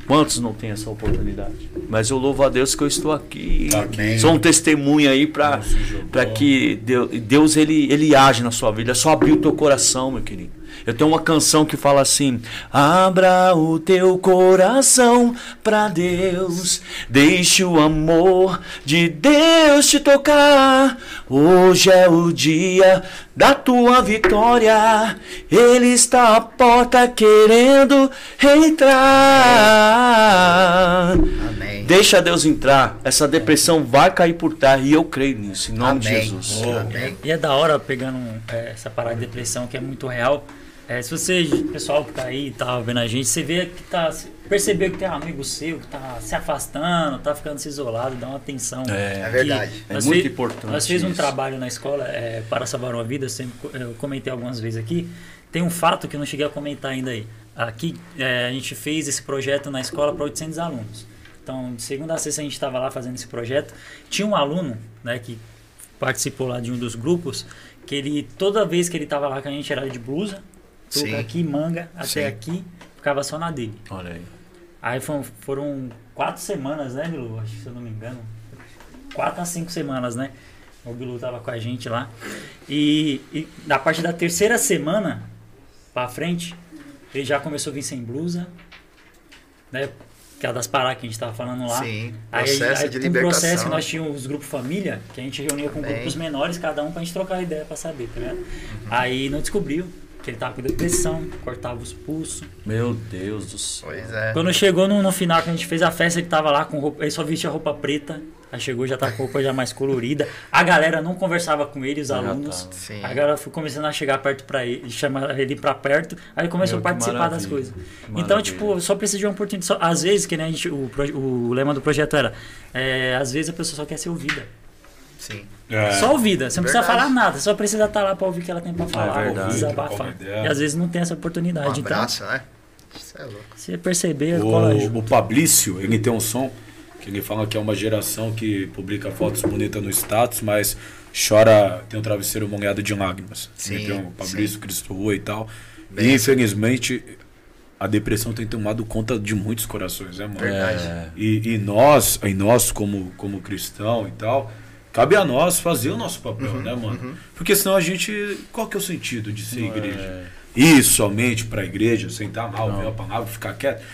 Quantos não tem essa oportunidade? Mas eu louvo a Deus que eu estou aqui. Aqui. Sou um testemunho aí para que Deus, Deus ele, ele age na sua vida. É só abrir o teu coração, meu querido. Eu tenho uma canção que fala assim: Abra o teu coração para Deus, deixe o amor de Deus te tocar. Hoje é o dia da tua vitória. Ele está à porta querendo entrar. Amém. Deixa Deus entrar. Essa depressão vai cair por terra e eu creio nisso, em nome de Amém. Jesus. Amém. E é da hora pegando é, essa parada de depressão que é muito real. É, se você, pessoal que tá aí, tá vendo a gente, você vê que tá. Percebeu que tem um amigo seu que tá se afastando, tá ficando se isolado, dá uma atenção. É, É verdade. É muito fe- importante Nós fizemos um trabalho na escola é, para salvar uma vida, eu, sempre, eu comentei algumas vezes aqui. Tem um fato que eu não cheguei a comentar ainda aí. Aqui é, a gente fez esse projeto na escola para 800 alunos. Então, de segunda a sexta a gente estava lá fazendo esse projeto. Tinha um aluno né, que participou lá de um dos grupos, que ele, toda vez que ele estava lá com a gente, era de blusa, touca Sim. aqui, manga, até Sim. aqui, ficava só na dele. Olha aí. Aí foram, foram quatro semanas, né, Bilu? Acho que se eu não me engano. Quatro a cinco semanas, né? O Bilu tava com a gente lá. E, e na parte da terceira semana pra frente, ele já começou a vir sem blusa, né? Que é das paradas que a gente tava falando lá. Sim, Aí, processo aí, de tem um processo que nós tínhamos os grupos família, que a gente reunia com Bem. grupos menores, cada um pra gente trocar ideia pra saber, tá ligado? Uhum. Aí não descobriu que ele tava com depressão, cortava os pulsos. Meu Deus do céu. Pois é. Quando chegou no, no final, que a gente fez a festa, ele tava lá com roupa, ele só vestia roupa preta. Aí chegou, já tá com roupa já mais colorida. A galera não conversava com ele, os Já alunos. tava. Sim. A galera foi começando a chegar perto pra ele, chamar ele pra perto. Aí ele começou Meu, a participar das coisas. Então, tipo, só precisa de uma oportunidade. Só- às vezes, que nem a gente, o, o lema do projeto era, é, às vezes a pessoa só quer ser ouvida. Sim. É. Só ouvida. Você não precisa falar nada, só precisa estar lá pra ouvir o que ela tem pra falar, verdade. desabafar. E às vezes não tem essa oportunidade. Um então, abraço, né? Isso é louco. se perceber. O, o Pablício, ele tem um som que ele fala que é uma geração que publica fotos bonitas no status, mas chora, tem um travesseiro molhado de lágrimas. Sim, tem o Pablício, sim. Cristo Rua e tal. Bem e infelizmente a depressão tem tomado conta de muitos corações, né, mano? Verdade. É. E, e nós, e nós como, como cristão e tal, cabe a nós fazer o nosso papel, Uhum, né, mano? Porque senão a gente. Qual que é o sentido de ser igreja? Ir somente pra igreja, sentar lá, ouvir a palavra, ficar quieto.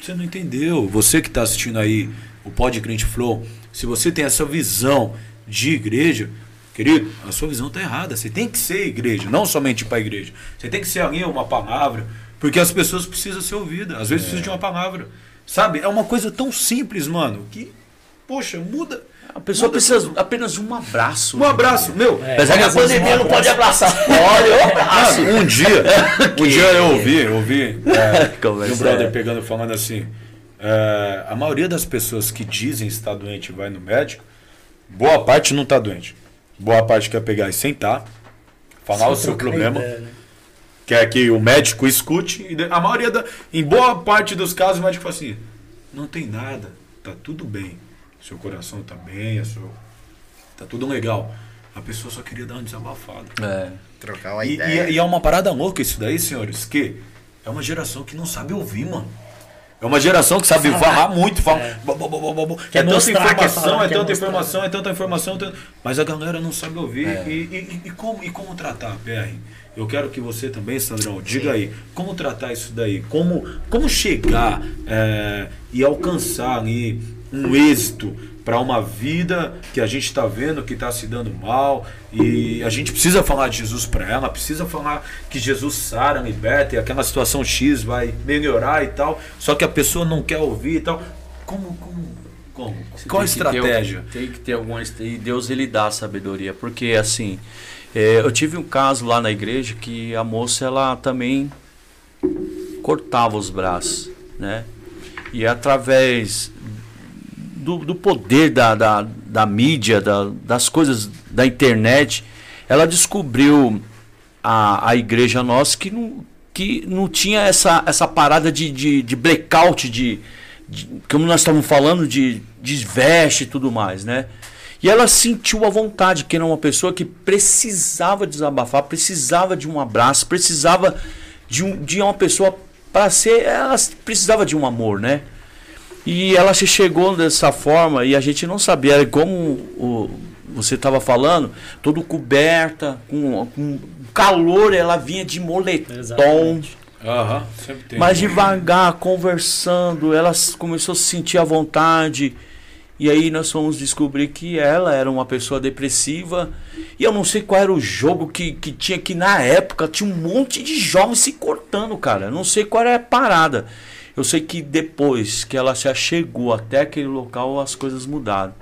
Você não entendeu. Você que tá assistindo aí o Pod Crente Flow, se você tem essa visão de igreja, querido, a sua visão tá errada. Você tem que ser igreja, não somente para igreja. Você tem que ser ali uma palavra, porque as pessoas precisam ser ouvidas. Às vezes precisam de uma palavra. Sabe? É uma coisa tão simples, mano, que, poxa, muda. A pessoa muda precisa tudo. apenas de um abraço. Um abraço, meu. É. Apesar que a pandemia um não pode abraçar. [laughs] Pode, eu abraço. Um dia, [laughs] um dia eu ouvi, eu ouvi é, [laughs] um brother é. pegando falando assim, é, a maioria das pessoas que dizem estar doente e vai no médico, boa parte não está doente. Boa parte quer pegar e sentar, falar o seu problema, ideia, né? quer que o médico escute. E a maioria, da, em boa parte dos casos, o médico fala assim, não tem nada, tá tudo bem. Seu coração tá bem, a sua, tá tudo legal. A pessoa só queria dar uma desabafada. É. Trocar uma E, ideia. e- e é uma parada louca isso daí, senhores, que é uma geração que não sabe ouvir, mano. É uma geração que sabe [laughs] falar muito, fala. É. bo- bo- bo- bo- bo- bo. Quer É tanta mostrar, quer informação, é tanta informação, é tanta informação, mas a galera não sabe ouvir. É. E, e- e como, e como tratar, PR? Eu quero que você também, Sandrão, diga aí, como tratar isso daí? Como, como chegar é, e alcançar ali um êxito para uma vida que a gente está vendo que está se dando mal e a gente precisa falar de Jesus para ela, precisa falar que Jesus sara, liberta e aquela situação X vai melhorar e tal, só que a pessoa não quer ouvir e tal. Como, como, como? Você Qual a estratégia? tem que ter alguma e Deus ele dá sabedoria, porque assim, é, eu tive um caso lá na igreja que a moça ela também cortava os braços, né? E através do, do poder da, da, da mídia, da- das coisas da internet, ela descobriu a, a igreja nossa que não, que não tinha essa, essa parada de, de, de blackout, de, de- como nós estávamos falando, de, de veste e tudo mais, né? E ela sentiu a vontade, que era uma pessoa que precisava desabafar, precisava de um abraço, precisava de, um, de uma pessoa para ser. Ela precisava de um amor, né? E ela se chegou dessa forma e a gente não sabia, era como o, você estava falando, todo coberta, com, com calor, ela vinha de moletom. Exatamente. Sempre tem. Mas devagar, conversando, ela começou a se sentir à vontade. E aí nós fomos descobrir que ela era uma pessoa depressiva. E eu não sei qual era o jogo que, que tinha que na época tinha um monte de jovens se cortando, cara. Eu não sei qual era a parada. Eu sei que depois que ela se achegou até aquele local, as coisas mudaram.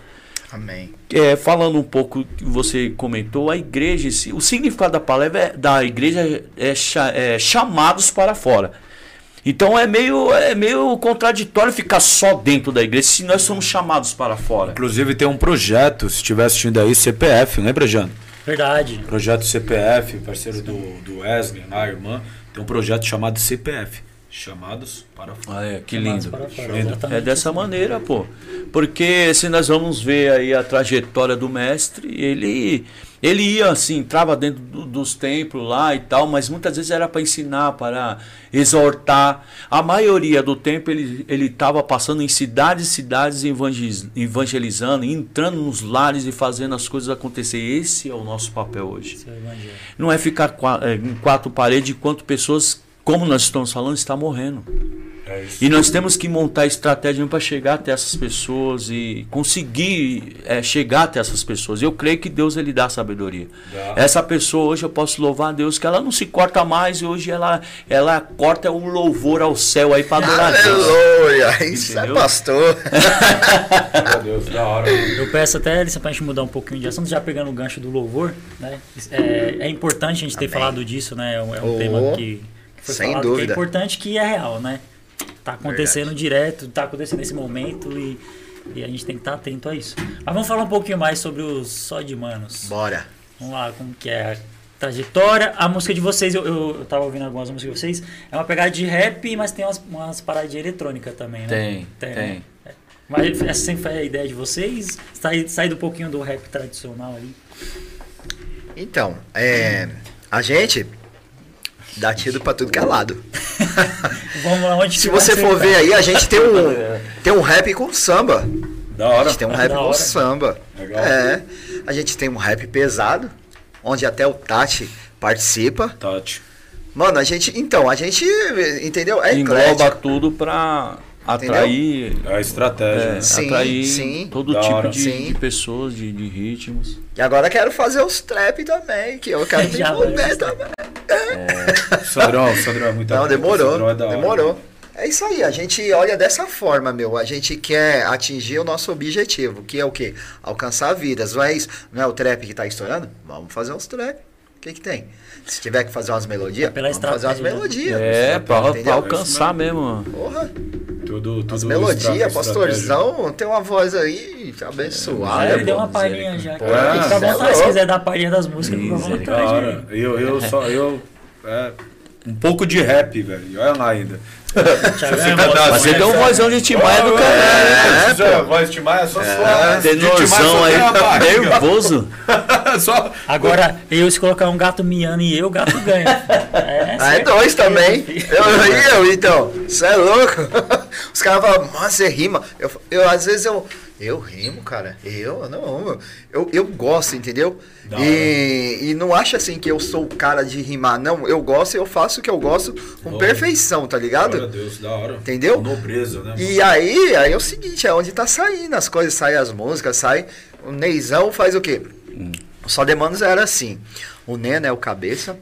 Amém. É, falando um pouco que você comentou, a igreja, o significado da palavra é- da igreja é, é chamados para fora. Então é meio, é meio contraditório ficar só dentro da igreja se nós somos chamados para fora. Inclusive tem um projeto, se estiver assistindo aí, CPF, lembra, Jano? Verdade. Projeto CPF, parceiro do, do Wesley, a irmã, tem um projeto chamado CPF, Chamados para Fora. Ah, é, que lindo. para fora, É dessa assim. maneira, pô. Porque se nós vamos ver aí a trajetória do mestre, ele ele ia assim, entrava dentro do- dos templos lá e tal, mas muitas vezes era para ensinar, para exortar. A maioria do tempo ele ele estava passando em cidades e cidades evangeliz- evangelizando, entrando nos lares e fazendo as coisas acontecer. Esse é o nosso papel hoje. Esse é o evangelho. Não é ficar eh, em quatro paredes enquanto pessoas, como nós estamos falando, estão morrendo. É. E nós temos que montar estratégia para chegar até essas pessoas e conseguir eh, chegar até essas pessoas. Eu creio que Deus ele dá sabedoria. Dá. Essa pessoa hoje eu posso louvar a Deus que ela não se corta mais e hoje ela ela corta um louvor ao céu aí para adorar a Deus. Aleluia! Isso Entendeu? é pastor. Meu Deus, da hora. Eu peço até, Elissa, pra gente mudar um pouquinho de assunto, já pegando o gancho do louvor, né? É, é importante a gente ter Amém. falado disso, né? É um, é um Oh, tema que foi sem falado que dúvida. é importante que é real, né? Tá acontecendo direto, tá acontecendo nesse momento e, e a gente tem que estar atento a isso. Mas vamos falar um pouquinho mais sobre os Só de Manos. Bora. Vamos lá, como que é a trajetória. A música de vocês, eu, eu, eu tava ouvindo algumas músicas de vocês, é uma pegada de rap, mas tem umas, umas paradas de eletrônica também, né? Tem, Tem, tem. né? Mas essa sempre foi a ideia de vocês? Sair, sair um pouquinho do rap tradicional ali? Então, é, a gente dá tiro pra tudo que é lado. [laughs] Vamos lá, onde Se você for ver aí, a gente tem um, [laughs] tem um rap com samba. Da A hora. gente tem um Da rap com hora. samba. Legal. É. A gente tem um rap pesado, onde até o Tati participa. Tati. Mano, a gente. Então, a gente. Entendeu? É Engloba eclético. tudo para atrair É a estratégia. é, né? Sim, atrair sim. todo Da tipo de, Sim. de pessoas, de, de ritmos. E agora eu quero fazer os trap também, que eu quero [laughs] me envolver também. Sandrão, Sandrão é muito Não, demorou. É demorou. É isso aí, a gente olha dessa forma, meu. A gente quer atingir o nosso objetivo, que é o quê? Alcançar vidas. Não é isso? Não é o trap que tá estourando? Vamos fazer uns trap. O que que tem? Se tiver que fazer umas melodias, Pela vamos fazer umas né? melodias. É, pra, pra alcançar mesmo. Porra, Tudo, tudo as melodias, pastorzão, tem uma voz aí abençoada. Ah, ele deu pô. uma palhinha já. Fica à Cê é vontade, se quiser dar a palhinha das músicas, fica à vontade. Eu, eu só. Eu, é, um pouco de rap, velho. Olha lá ainda. É tá Mas você né? tem um vozão de timbaia do É, caralho. é, voz de Maia, só sua. de Timaya Tenorzão só aí, barriga. nervoso. [laughs] Só. Agora, eu, se colocar um gato miando e eu, o gato ganha. É, [laughs] Ah, é dois também. [laughs] Eu e eu, então. Você é louco? Os caras falam, mano, você rima. Eu, eu, às vezes eu. Eu rimo, cara. Eu não. Eu, eu gosto, entendeu? E, e não acha assim que eu sou o cara de rimar. Não, eu gosto e eu faço o que eu gosto com Oh. perfeição, tá ligado? Deus, da hora. Entendeu? Nobreza, né? mano? E aí, aí é o seguinte, é onde tá saindo as coisas, saem as músicas, sai. O Neizão faz o quê? O Só Demandos era assim. O Neno é o cabeça,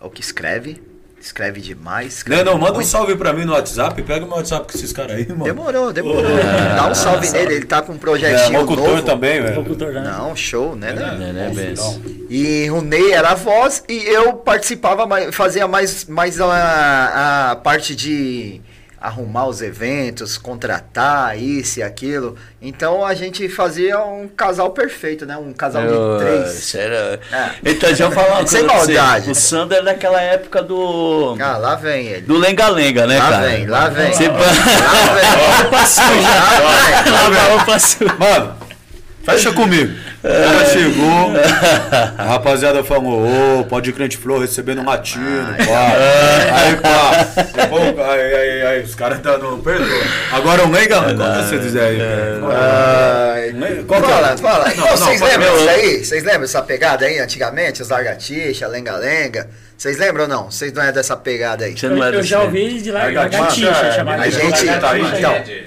é o que escreve, escreve demais. Escreve Não, não, manda um muito. salve pra mim no WhatsApp. Pega meu WhatsApp com esses caras aí, mano. Demorou, demorou. É. Dá um salve nele, ele tá com um É, projetinho locutor novo. também, velho. Locutor, né? Não, show, né? né? né, né, Monstro, Benção. não. E o Ney era a voz e eu participava, fazia mais, mais a, a parte de arrumar os eventos, contratar isso e aquilo. Então a gente fazia um casal perfeito, né? Um casal Eu- de três. Sério. É. Então, deixa eu falar uma [laughs] Sem maldade. O Sandro é daquela época do. Ah, lá vem ele. Do lenga-lenga, né, Lá cara? vem, lá vem. Você Lá vem. [laughs] Lá vem. Lavava pra suja. Mano, fecha comigo. O cara chegou, a rapaziada falou, ô, pode ir crente flor recebendo um latino, pá. Aí, pá. Depois, aí, aí, aí, os caras tá no. Perdoa. Agora o Mega, qual que você dizer aí? Ai, Qual é? Fala, fala. Não, Então, não, vocês lembram meu, disso aí? Vocês lembram dessa pegada aí antigamente? Os largatixa, lenga-lenga? Vocês lembram ou não? Vocês não é dessa pegada aí? Você não Eu, era eu já ouvi de lá, Lagartixa, é, chamada A gente. lagartixa.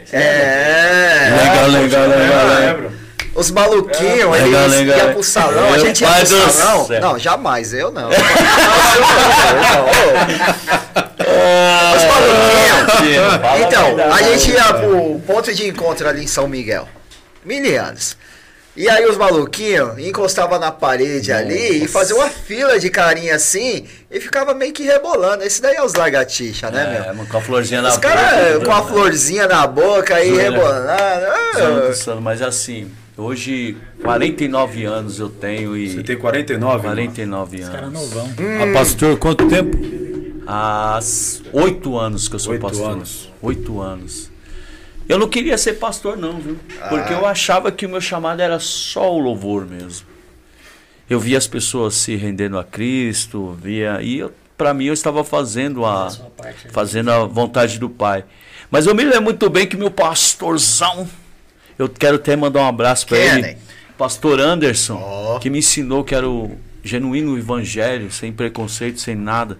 Então, é. Legal, legal, É, legal. Legal. Os maluquinhos, É, eles legal, legal. iam pro salão, a Meu gente ia pro salão. Não, jamais, eu não. [laughs] Não. Os maluquinhos. [laughs] Então, a gente ia pro ponto de encontro ali em São Miguel. Milianos. E aí os maluquinhos encostavam na parede ali e faziam uma fila de carinha assim e ficava meio que rebolando. Esse daí é os lagartixa, né, É, meu? com a florzinha na Os boca. caras tudo, com a né? florzinha na boca aí Zoeira. rebolando. Ah, Mas assim, hoje, 49 anos eu tenho e. Você tem 49? 49 Os caras anos. novão. Ah, pastor, quanto tempo? Há oito anos que eu sou Oito pastor. anos. Oito anos. Eu não queria ser pastor, não, viu? Porque Ah. eu achava que o meu chamado era só o louvor mesmo. Eu via as pessoas se rendendo a Cristo, via. E para mim eu estava fazendo a. Fazendo a vontade do Pai. Mas eu me lembro muito bem que meu pastorzão. Eu quero até mandar um abraço para ele. Pastor Anderson, Ó. que me ensinou que era o genuíno evangelho, sem preconceito, sem nada.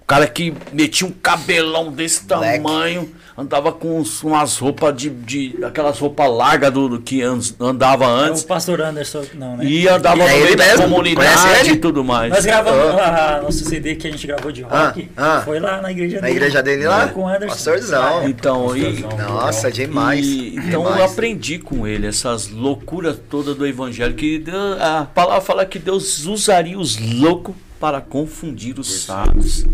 O cara que metia um cabelão desse Black. tamanho, andava com umas roupas de, de. aquelas roupas largas do, do que an- andava É antes. o pastor Anderson, não, né? E andava É no meio da comunidade e tudo mais. Nós gravamos a, nosso CD que a gente gravou de rock. Ah, ah. Foi lá na igreja Na dele. igreja dele lá? Com o Anderson. Pastorzão. Então, e, Nossa, demais. E, então eu demais. aprendi com ele essas loucuras todas do evangelho. Que Deus- a palavra fala que Deus usaria os loucos para confundir os sábios.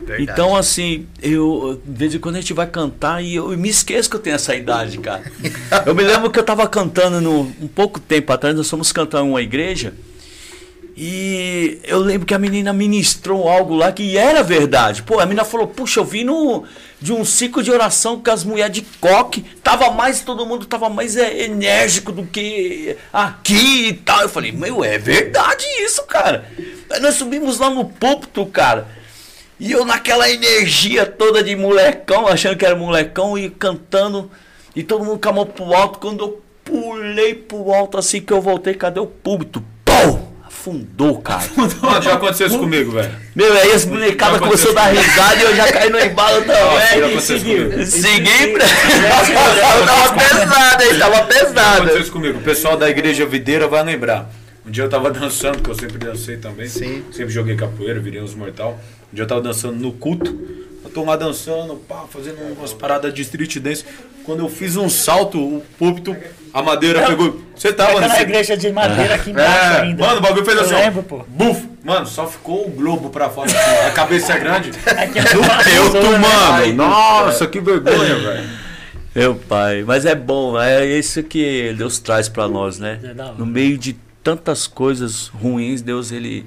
Verdade. Então, assim, eu de vez em quando a gente vai cantar e eu me esqueço que eu tenho essa idade, cara. [laughs] eu me lembro que eu tava cantando no, um pouco tempo atrás, nós fomos cantar em uma igreja. E eu lembro que a menina ministrou algo lá que era verdade. Pô, a menina falou: Puxa, eu vim no, de um ciclo de oração com as mulheres de coque. Tava mais, todo mundo tava mais é, enérgico do que aqui e tal. Eu falei: Meu, é verdade isso, cara. Aí nós subimos lá no púlpito, cara. E eu naquela energia toda de molecão, achando que era molecão, e cantando. E todo mundo com a mão pro alto. Quando eu pulei pro alto assim que eu voltei, cadê o púlpito? Pum! Afundou, cara. Mano, já aconteceu isso comigo, velho. Meu, aí as molecadas Já começou a dar risada e eu já caí no embalo já também. aconteceu comigo. Segui pra. Tava pesado, hein? Tava Aconteceu pesado. isso comigo. O pessoal da igreja videira vai lembrar. Um dia eu tava [laughs] dançando, que eu sempre dancei também. Sim. Sempre joguei capoeira, virei uns mortal. Um dia eu tava dançando no culto. Eu tô lá dançando, pá, fazendo umas paradas de street dance. Quando eu fiz um salto, o púlpito, a madeira pegou. Você tava Fica na nesse. igreja de madeira aqui [laughs] embaixo É, ainda. mano, o bagulho fez Eu assim. ó, lembro, pô. Buf! Mano, só ficou o globo pra fora. assim, a cabeça é grande. [laughs] É peuto, né? mano. Nossa, que vergonha, [laughs] velho. Meu pai, mas é bom, é isso que Deus traz pra nós, né? É. No meio de tantas coisas ruins, Deus ele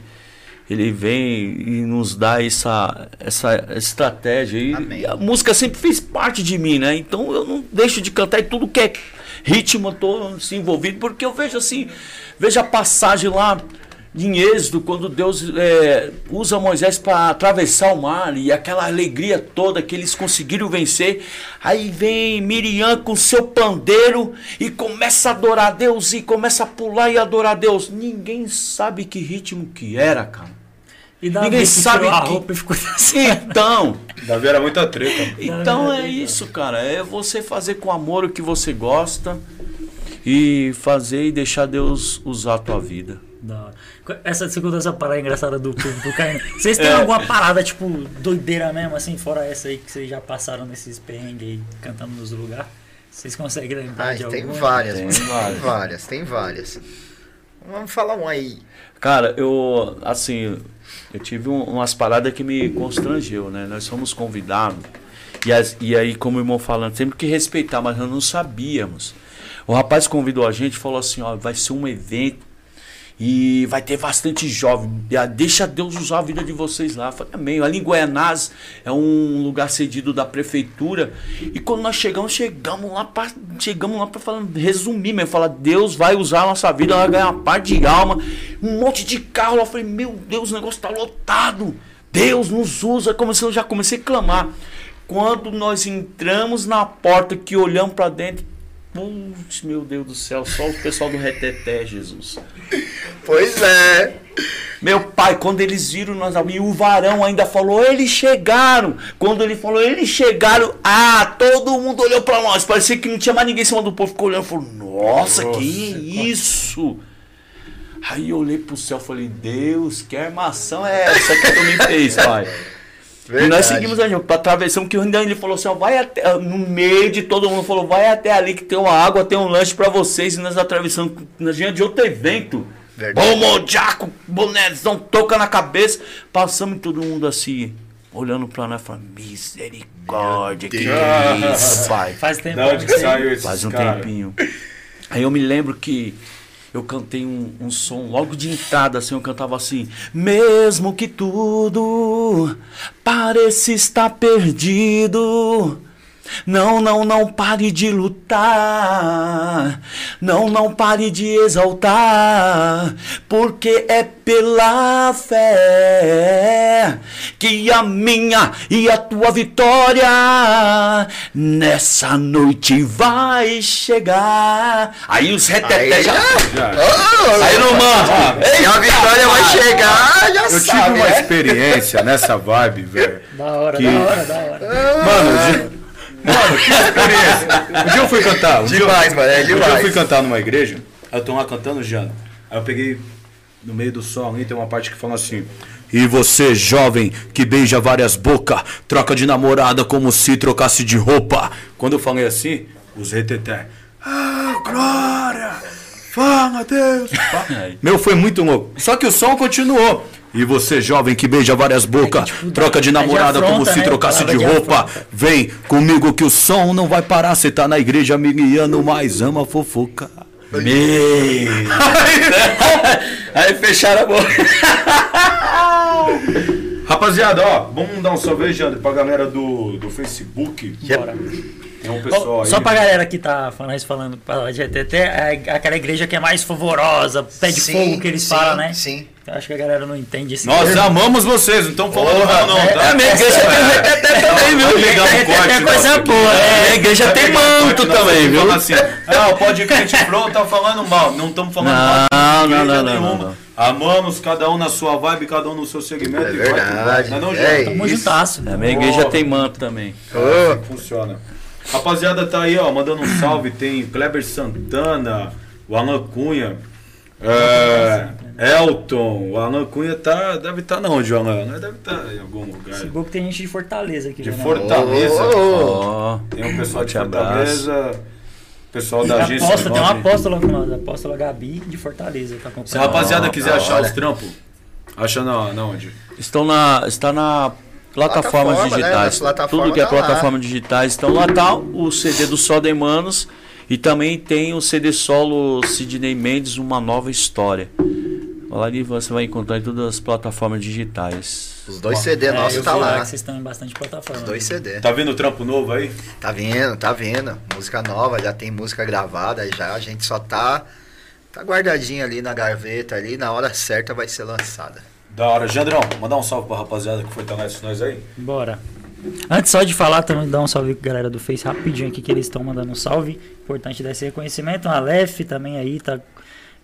ele vem e nos dá essa, essa estratégia. E, e a música sempre fez parte de mim, né? Então eu não deixo de cantar e tudo que é ritmo eu tô assim, envolvido, porque eu vejo assim, vejo a passagem lá em Êxodo, quando Deus é, usa Moisés para atravessar o mar e aquela alegria toda que eles conseguiram vencer. Aí vem Miriam com seu pandeiro e começa a adorar a Deus e começa a pular e adorar a Deus. Ninguém sabe que ritmo que era, cara. E Davi Ninguém sabe a que- roupa e ficou assim. Então, Davi era muita treta. então é isso, cara. É você fazer com amor o que você gosta e fazer e deixar Deus usar a tua vida. Da hora. Essa segunda essa parada engraçada do público caindo. Vocês É. têm alguma parada, tipo, doideira mesmo, assim, fora essa aí que vocês já passaram nesses perrengues aí, cantando nos lugares? Vocês conseguem lembrar Ai, de tem alguma? várias, Tem mano. Tem várias. várias, tem várias. Vamos falar um aí. Cara, eu, assim, eu tive um- umas paradas que me constrangeu, né? Nós fomos convidados. E, as- e aí, como o irmão falando, sempre que respeitar, mas nós não sabíamos. O rapaz convidou a gente e falou assim: ó, vai ser um evento e vai ter bastante jovem. Deixa Deus usar a vida de vocês lá. Eu falei, amém. Ali em Goianás é um lugar cedido da prefeitura. E quando nós chegamos, chegamos lá para chegamos lá para falar, resumir mesmo, falar, Deus vai usar a nossa vida, vai ganhar uma parte de alma, um monte de carro. Eu falei, meu Deus, o negócio tá lotado. Deus nos usa. Comecei, eu já comecei a clamar. Quando nós entramos na porta, que olhamos para dentro, putz, meu Deus do céu, só o pessoal do Reteté, Jesus. Pois é. Meu pai, quando eles viram nós e o varão ainda falou, eles chegaram. Quando ele falou, eles chegaram, ah, todo mundo olhou pra nós. Parecia que não tinha mais ninguém em cima do povo. Ficou olhando falou, nossa, que isso? Aí eu olhei pro céu e falei, Deus, que armação é essa que tu me fez, pai? E nós seguimos a gente, pra atravessamos, que ele falou assim, ó, vai até, ah, no meio de todo mundo, falou, vai até ali que tem uma água, tem um lanche pra vocês, e nós atravessamos, nós vinha de outro evento. Verdade. Bom, mojaco, bonézão, toca na cabeça, passamos e todo mundo assim, olhando pra nós, falando, misericórdia, que isso, pai. Faz tempo. Que saiu esse Faz um cara? tempinho. Aí eu me lembro que eu cantei um, um som logo de entrada, assim, eu cantava assim, mesmo que tudo pareça estar perdido. Não, não, não pare de lutar. Não, não pare de exaltar. Porque é pela fé que a minha e a tua vitória nessa noite vai chegar. Aí os reteté Aí já. Já. Aí não manda. E a vitória vai chegar, já Eu tive sabe, uma né? experiência nessa vibe, velho. Da hora, Que- da hora, da hora. Mano, dia- mano, que experiência. Um dia eu fui cantar. Um dia Demais, mano, é Um dia eu demais. fui cantar numa igreja, eu tô lá cantando Jana. Aí eu peguei no meio do som ali, tem uma parte que fala assim. E você, jovem, que beija várias bocas, troca de namorada como se trocasse de roupa. Quando eu falei assim, os reteté. Ah, glória! Fala, Deus! [laughs] Meu, foi muito louco. Só que o som continuou. E você, jovem que beija várias bocas, tipo, troca de de namorada como afronta, se né? trocasse de roupa. afronta. Vem comigo que o som não vai parar. Você tá na igreja miliano, mas ama fofoca. Me... Aí fecharam a boca. [laughs] Rapaziada, ó, vamos dar um salve Jander, pra galera do, do Facebook. Bora. Tem um pessoal Bom, aí. só pra galera que tá falando, falando pra de ETT, é aquela igreja que é mais favorosa, pé de Sim, fogo que eles sim, falam, né? Sim. Eu acho que a galera não entende esse Nós termo. amamos vocês, não estamos falando Porra, mal, não, é- tá? É, a minha igreja tem [laughs] reteté também, viu? Um corte É coisa boa, né? A igreja tem manto também, viu? assim, ah, o podcast Flow tá falando mal. Não estamos falando Não, mal. de não, não, não, não. Amamos cada um na sua vibe, cada um no seu segmento. É e vai. verdade. Não é não, É? Tamo isso. juntasso. A minha igreja tem manto também. É, funciona. Rapaziada, tá aí, ó, mandando um salve. Tem Kleber Santana, o Alan Cunha, é, Elton. O Alan Cunha tá, deve estar tá onde, Alan? Né? Deve estar em algum lugar. Facebook tem gente de Fortaleza aqui. De né? Fortaleza. Ó, Tem um pessoal de abraço. Fortaleza. Pessoal da agência. tem uma apóstola com nós, a apóstola Gabi de Fortaleza. Tá Se a rapaziada quiser da achar hora. os trampos, acha na, na onde? Estão na, está na plataformas Plataforma, né? digitais. Nas plataformas Tudo que é tá lá. plataforma digitais. Então lá tá o CD do Só Manos e também tem o CD solo Sidney Mendes, Uma Nova História. Olariva você vai encontrar em todas as plataformas digitais. Os dois CD nossos eu tá lá. vocês estão em bastante plataforma. Os dois CD. Tá vendo o trampo novo aí? Tá vendo, tá vendo. Música nova, já tem música gravada, já a gente só tá tá guardadinha ali na gaveta ali, na hora certa vai ser lançada. Da hora. Jandrão, mandar um salve pra rapaziada que fortalece nós aí. Bora. Antes só de falar, também dar um salve pra galera do Face rapidinho aqui, que eles estão mandando um salve. Importante dar esse reconhecimento. A Aleph também aí tá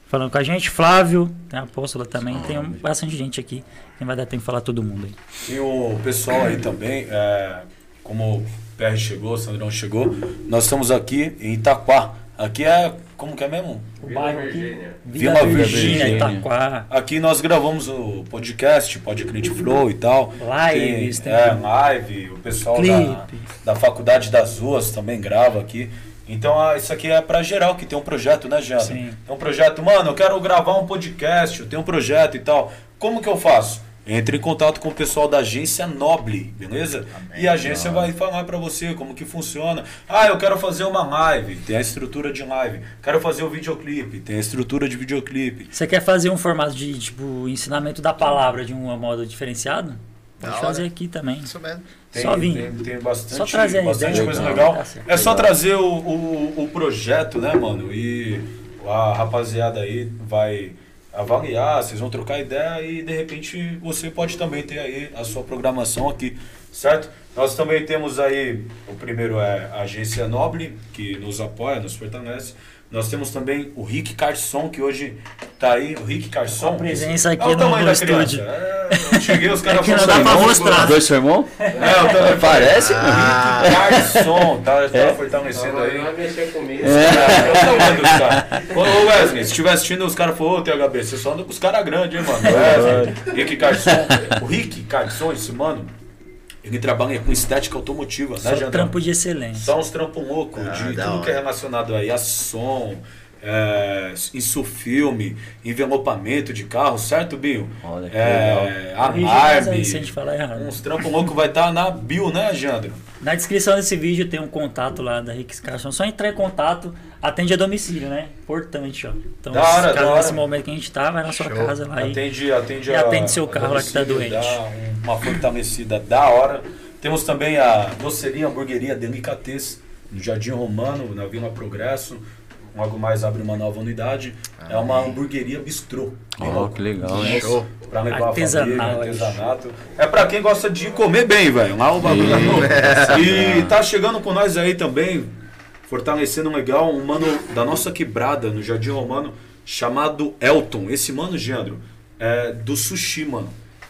falando com a gente. Flávio, tem a Apóstola também. Tem um- bastante gente aqui. Nem vai dar tempo de falar todo mundo aí. E o pessoal aí também, é, como o PR chegou, o Sandrão chegou, nós estamos aqui em Itaquá. Aqui é, como que é mesmo? O bairro aqui. Vila Vila Virgínia. Virgínia, Itaquá. Aqui nós gravamos o podcast, Pode Crit Flow e tal. Lives, tem, tem é, live, o pessoal da, da Faculdade das Ruas também grava aqui. Então ah, isso aqui é pra geral que tem um projeto, né, Jana? Sim. É um projeto, mano, eu quero gravar um podcast, eu tenho um projeto e tal. Como que eu faço? Entre em contato com o pessoal da agência Noble, beleza? E a agência vai falar pra você como que funciona. Ah, eu quero fazer uma live, tem a estrutura de live. Quero fazer o videoclipe, tem a estrutura de videoclipe. Você quer fazer um formato de tipo ensinamento da palavra de um modo diferenciado? Da Pode hora. fazer aqui também. Isso mesmo. Tem, Só vir. Tem, tem bastante, Só trazer bastante ideia, coisa legal. legal. Tá. É só trazer o, o, o projeto, né, mano? E a rapaziada aí vai avaliar, vocês vão trocar ideia e de repente você pode também ter aí a sua programação aqui, certo? Nós também temos aí, o primeiro é a Agência Noble, que nos apoia, nos fortalece. Nós temos também o Rick Carson, que hoje tá aí, o Rick Carson. A presença aqui é o no- tamanho no da criança. estúdio. É, cheguei, os [laughs] caras É que não falaram, dá pra "Irmão, mostrar." Dois seu irmão? É, eu também Parece, Ah, Garçom, tá, tá É? fortalecendo Não, aí. não vai mexer comigo. É, eu tô vendo os caras. Ô, ô, Wesley, se estiver assistindo, os caras falaram, ô THB, você só anda com os caras grandes, hein, mano? Wesley, Rick Garçom. O Rick Garçom, esse mano, ele trabalha com estética automotiva, né, Só Jandrão? trampo de excelência. Só uns trampos loucos, Ah, de tudo hora. que é relacionado aí a som, é, isso filme, envelopamento de carro, certo, Binho? Olha que é, alarme, se a gente falar errado. uns trampos loucos vai estar na bio, né, Jandro? Na descrição desse vídeo tem um contato lá da Rick Carson. Só entrar em contato, atende a domicílio, né? Importante, ó. Então, Da hora, se caso da hora. nesse momento que a gente tá, vai na sua Show. casa lá e Atende, atende, e a- atende seu a carro lá que tá doente. dá um- uma fortalecida da hora. Temos também a doceria hamburgueria Delicatez, no Jardim Romano, na Vila Progresso. Logo mais abre uma nova unidade. É uma hamburgueria bistrô. Louco. que legal, hein? Show. Pra levar Artesanal, a família, artesanato. É pra quem gosta de comer bem, velho. Lá o bagulho é. [laughs] E tá chegando com nós aí também, fortalecendo legal, um mano da nossa quebrada no Jardim Romano, chamado Elton. Esse mano, Geandro, é do sushi, mano.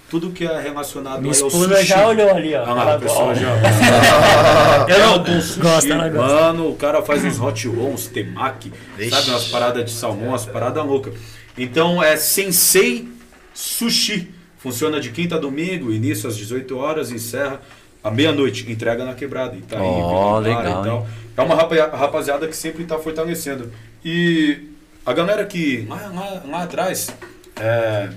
Tudo que é relacionado Minha aí ao esposa sushi. já olhou ali, ó. Ah lá, pessoal gosta. já. [laughs] Eu não- Elton Sushi, gosta, ela gosta. mano, o cara faz uns hot rolls, temaki, Vixe. sabe, umas paradas de salmão, umas paradas loucas. Então é Sensei Sushi. Funciona de quinta a domingo, início às 18 horas, encerra à meia-noite, entrega na quebrada. Itaí, Ó, Vila Clara legal, e tal. É uma rapa- rapaziada que sempre está fortalecendo. E a galera que lá, lá, lá atrás é,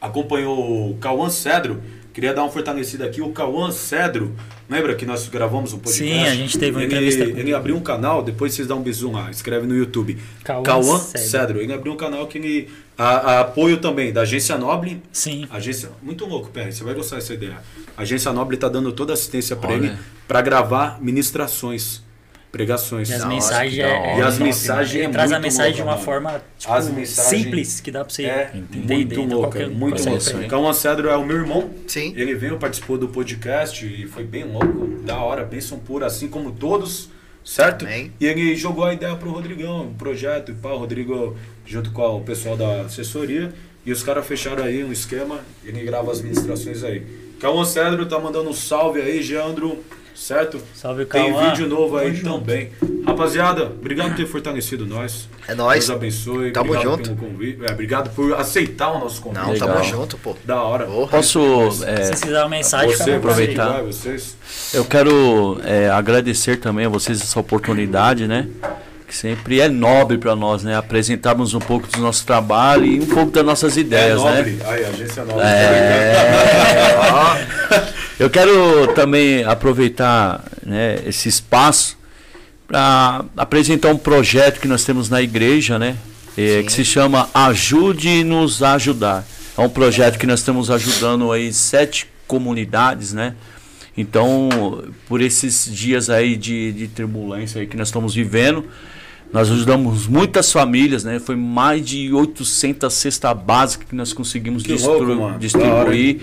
acompanhou o Cauã Cedro, queria dar uma fortalecida aqui. O Cauã Cedro, lembra que nós gravamos um podcast? Sim, a gente teve uma ele, entrevista com Ele abriu um canal, depois vocês dão um bisu lá, escreve no YouTube. Cauã Cauã Cedro. Cedro. Ele abriu um canal que ele. A, a apoio também da Agência Noble. Sim. Agência. Muito louco, PR, você vai gostar dessa ideia. A Agência Noble está dando toda a assistência para ele para gravar ministrações, pregações. E as hora, mensagens é, é E as mensagens é Ele traz a mensagem de uma mano. forma tipo, simples que dá pra você É entender. muito louca, muito louca. Cauã Cedro é o meu irmão. Sim. Ele veio, participou do podcast e foi bem louco, da hora, bênção pura, assim como todos, certo? Amém. E ele jogou a ideia pro Rodrigão, um projeto e pá, o Rodrigo junto com o pessoal da assessoria. E os caras fecharam aí um esquema, ele grava as ministrações aí. Cauã Cedro tá mandando um salve aí, Geandro, certo? Salve, Tem Cauã. vídeo novo aí Tamo junto. também. Rapaziada, obrigado por ter fortalecido nós. É nóis. Deus abençoe. Tamo obrigado junto. pelo convite. É, obrigado por aceitar o nosso convite. Não, Legal. tamo junto, pô. Da hora. Porra. Posso. Se é, vocês quiserem uma mensagem, Você, aproveitar. Vai, vocês. eu quero é, agradecer também a vocês essa oportunidade, né? Que sempre é nobre para nós, né? Apresentarmos um pouco do nosso trabalho e um pouco das nossas É ideias, né? nobre. Aí, agência nobre. É. [laughs] Eu quero também aproveitar né, esse espaço para apresentar um projeto que nós temos na igreja, né? é, que se chama Ajude-nos a Ajudar. É um projeto que nós estamos ajudando aí sete comunidades, né? Então, por esses dias aí de, de turbulência aí que nós estamos vivendo, nós ajudamos muitas famílias, né? Foi mais de 800 cesta básica que nós conseguimos Que distru- louco, distribuir.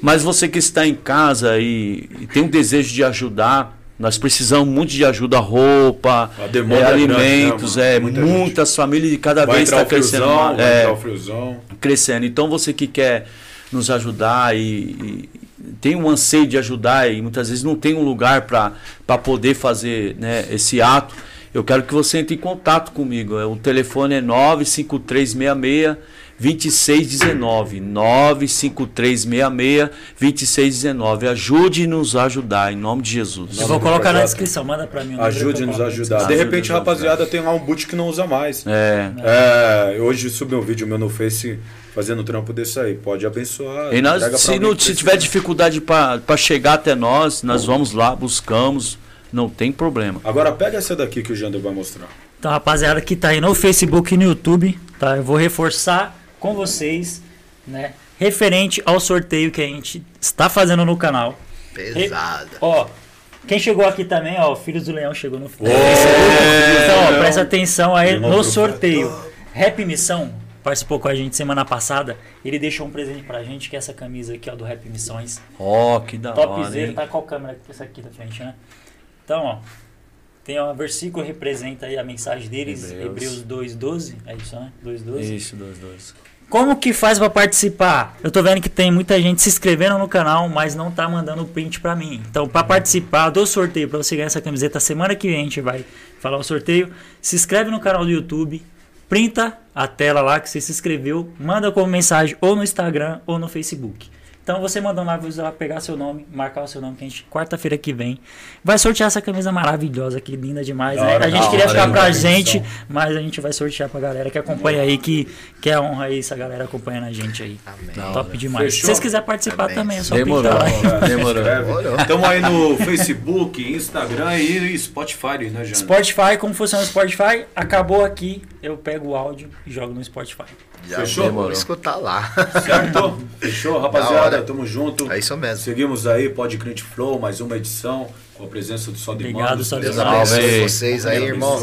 Mas você que está em casa e, e tem um desejo de ajudar, nós precisamos muito de ajuda, roupa, é, é né, alimentos, mano? é, Muita muitas famílias e cada Vai vez está crescendo friozão, É, crescendo. Então você que quer nos ajudar e, e tem um anseio de ajudar e muitas vezes não tem um lugar para poder fazer né, esse ato, eu quero que você entre em contato comigo. É, O telefone é 95366 2619 95366 2619. Ajude-nos a ajudar em nome de Jesus. Eu vou colocar na descrição, manda pra mim. o Ajude-nos a ajudar. De repente, rapaziada, tem lá um boot que não usa mais. É. É, hoje subiu um vídeo meu no Face fazendo um trampo desse aí. Pode abençoar. E nós, se, não, se tiver dificuldade para chegar até nós, nós vamos lá, buscamos, não tem problema. Agora pega essa daqui que o Jander vai mostrar. Então, rapaziada que tá aí no Facebook e no YouTube, tá? Eu vou reforçar com vocês, né? Referente ao sorteio que a gente está fazendo no canal. Pesada. Ó, quem chegou aqui também, ó, o Filhos do Leão chegou no Facebook. Então, ó, presta atenção aí no sorteio. Rap Missão participou com a gente semana passada. Ele deixou um presente pra gente, que é essa camisa aqui, ó, do Rap Missões. Ó, que da hora, Topzera, tá qual câmera? Essa aqui da frente, né? Então, ó. Tem um versículo que representa aí a mensagem deles, Hebreus. Hebreus 2:12, é isso, né? 2:12. Isso, dois, dois. Como que faz pra participar? Eu tô vendo que tem muita gente se inscrevendo no canal, mas não tá mandando o print pra mim. Então, pra participar do sorteio, pra você ganhar essa camiseta, semana que vem a gente vai falar o sorteio. Se inscreve no canal do YouTube, printa a tela lá que você se inscreveu, manda como mensagem ou no Instagram ou no Facebook. Então você mandando lá, vai pegar seu nome, marcar o seu nome, que a gente, quarta-feira que vem, vai sortear essa camisa maravilhosa aqui, linda demais. Né? hora, A gente queria hora, ficar pra gente, mas a gente vai sortear pra galera que acompanha aí, que, que é honra aí essa galera acompanhando a gente aí. Amém. Top demais. Se Fechou? vocês quiserem participar Amém. também, é só Demorou. pintar lá. [laughs] Demorou. Estamos aí no Facebook, Instagram e Spotify, né, Jander? Spotify, como funciona o Spotify? Acabou aqui, eu pego o áudio e jogo no Spotify. Já Fechou? Demorou. escutar lá. Certo? [laughs] Fechou, Da rapaziada? Tamo junto. É isso mesmo. Seguimos aí, Pode Crente Flow, mais uma edição, com a presença do Só de Obrigado. Só de Deus abençoe vocês aí, irmão.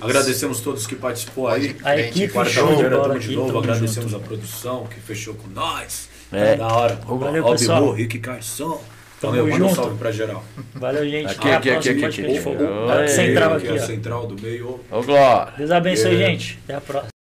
Agradecemos todos que participou aí. A equipe Quarta-feira tamo de aqui, novo. Agradecemos junto. a produção que fechou com nós. É. Da hora. Valeu, pessoal. Rick Carson. Tamo Valeu, manda um junto. salve pra geral. Valeu, gente. Aqui, aqui, aqui, aqui, aqui. Oi. Central Aqui aqui, ó. central do meio. Ô, Glória. Deus abençoe, É. gente. Até a próxima.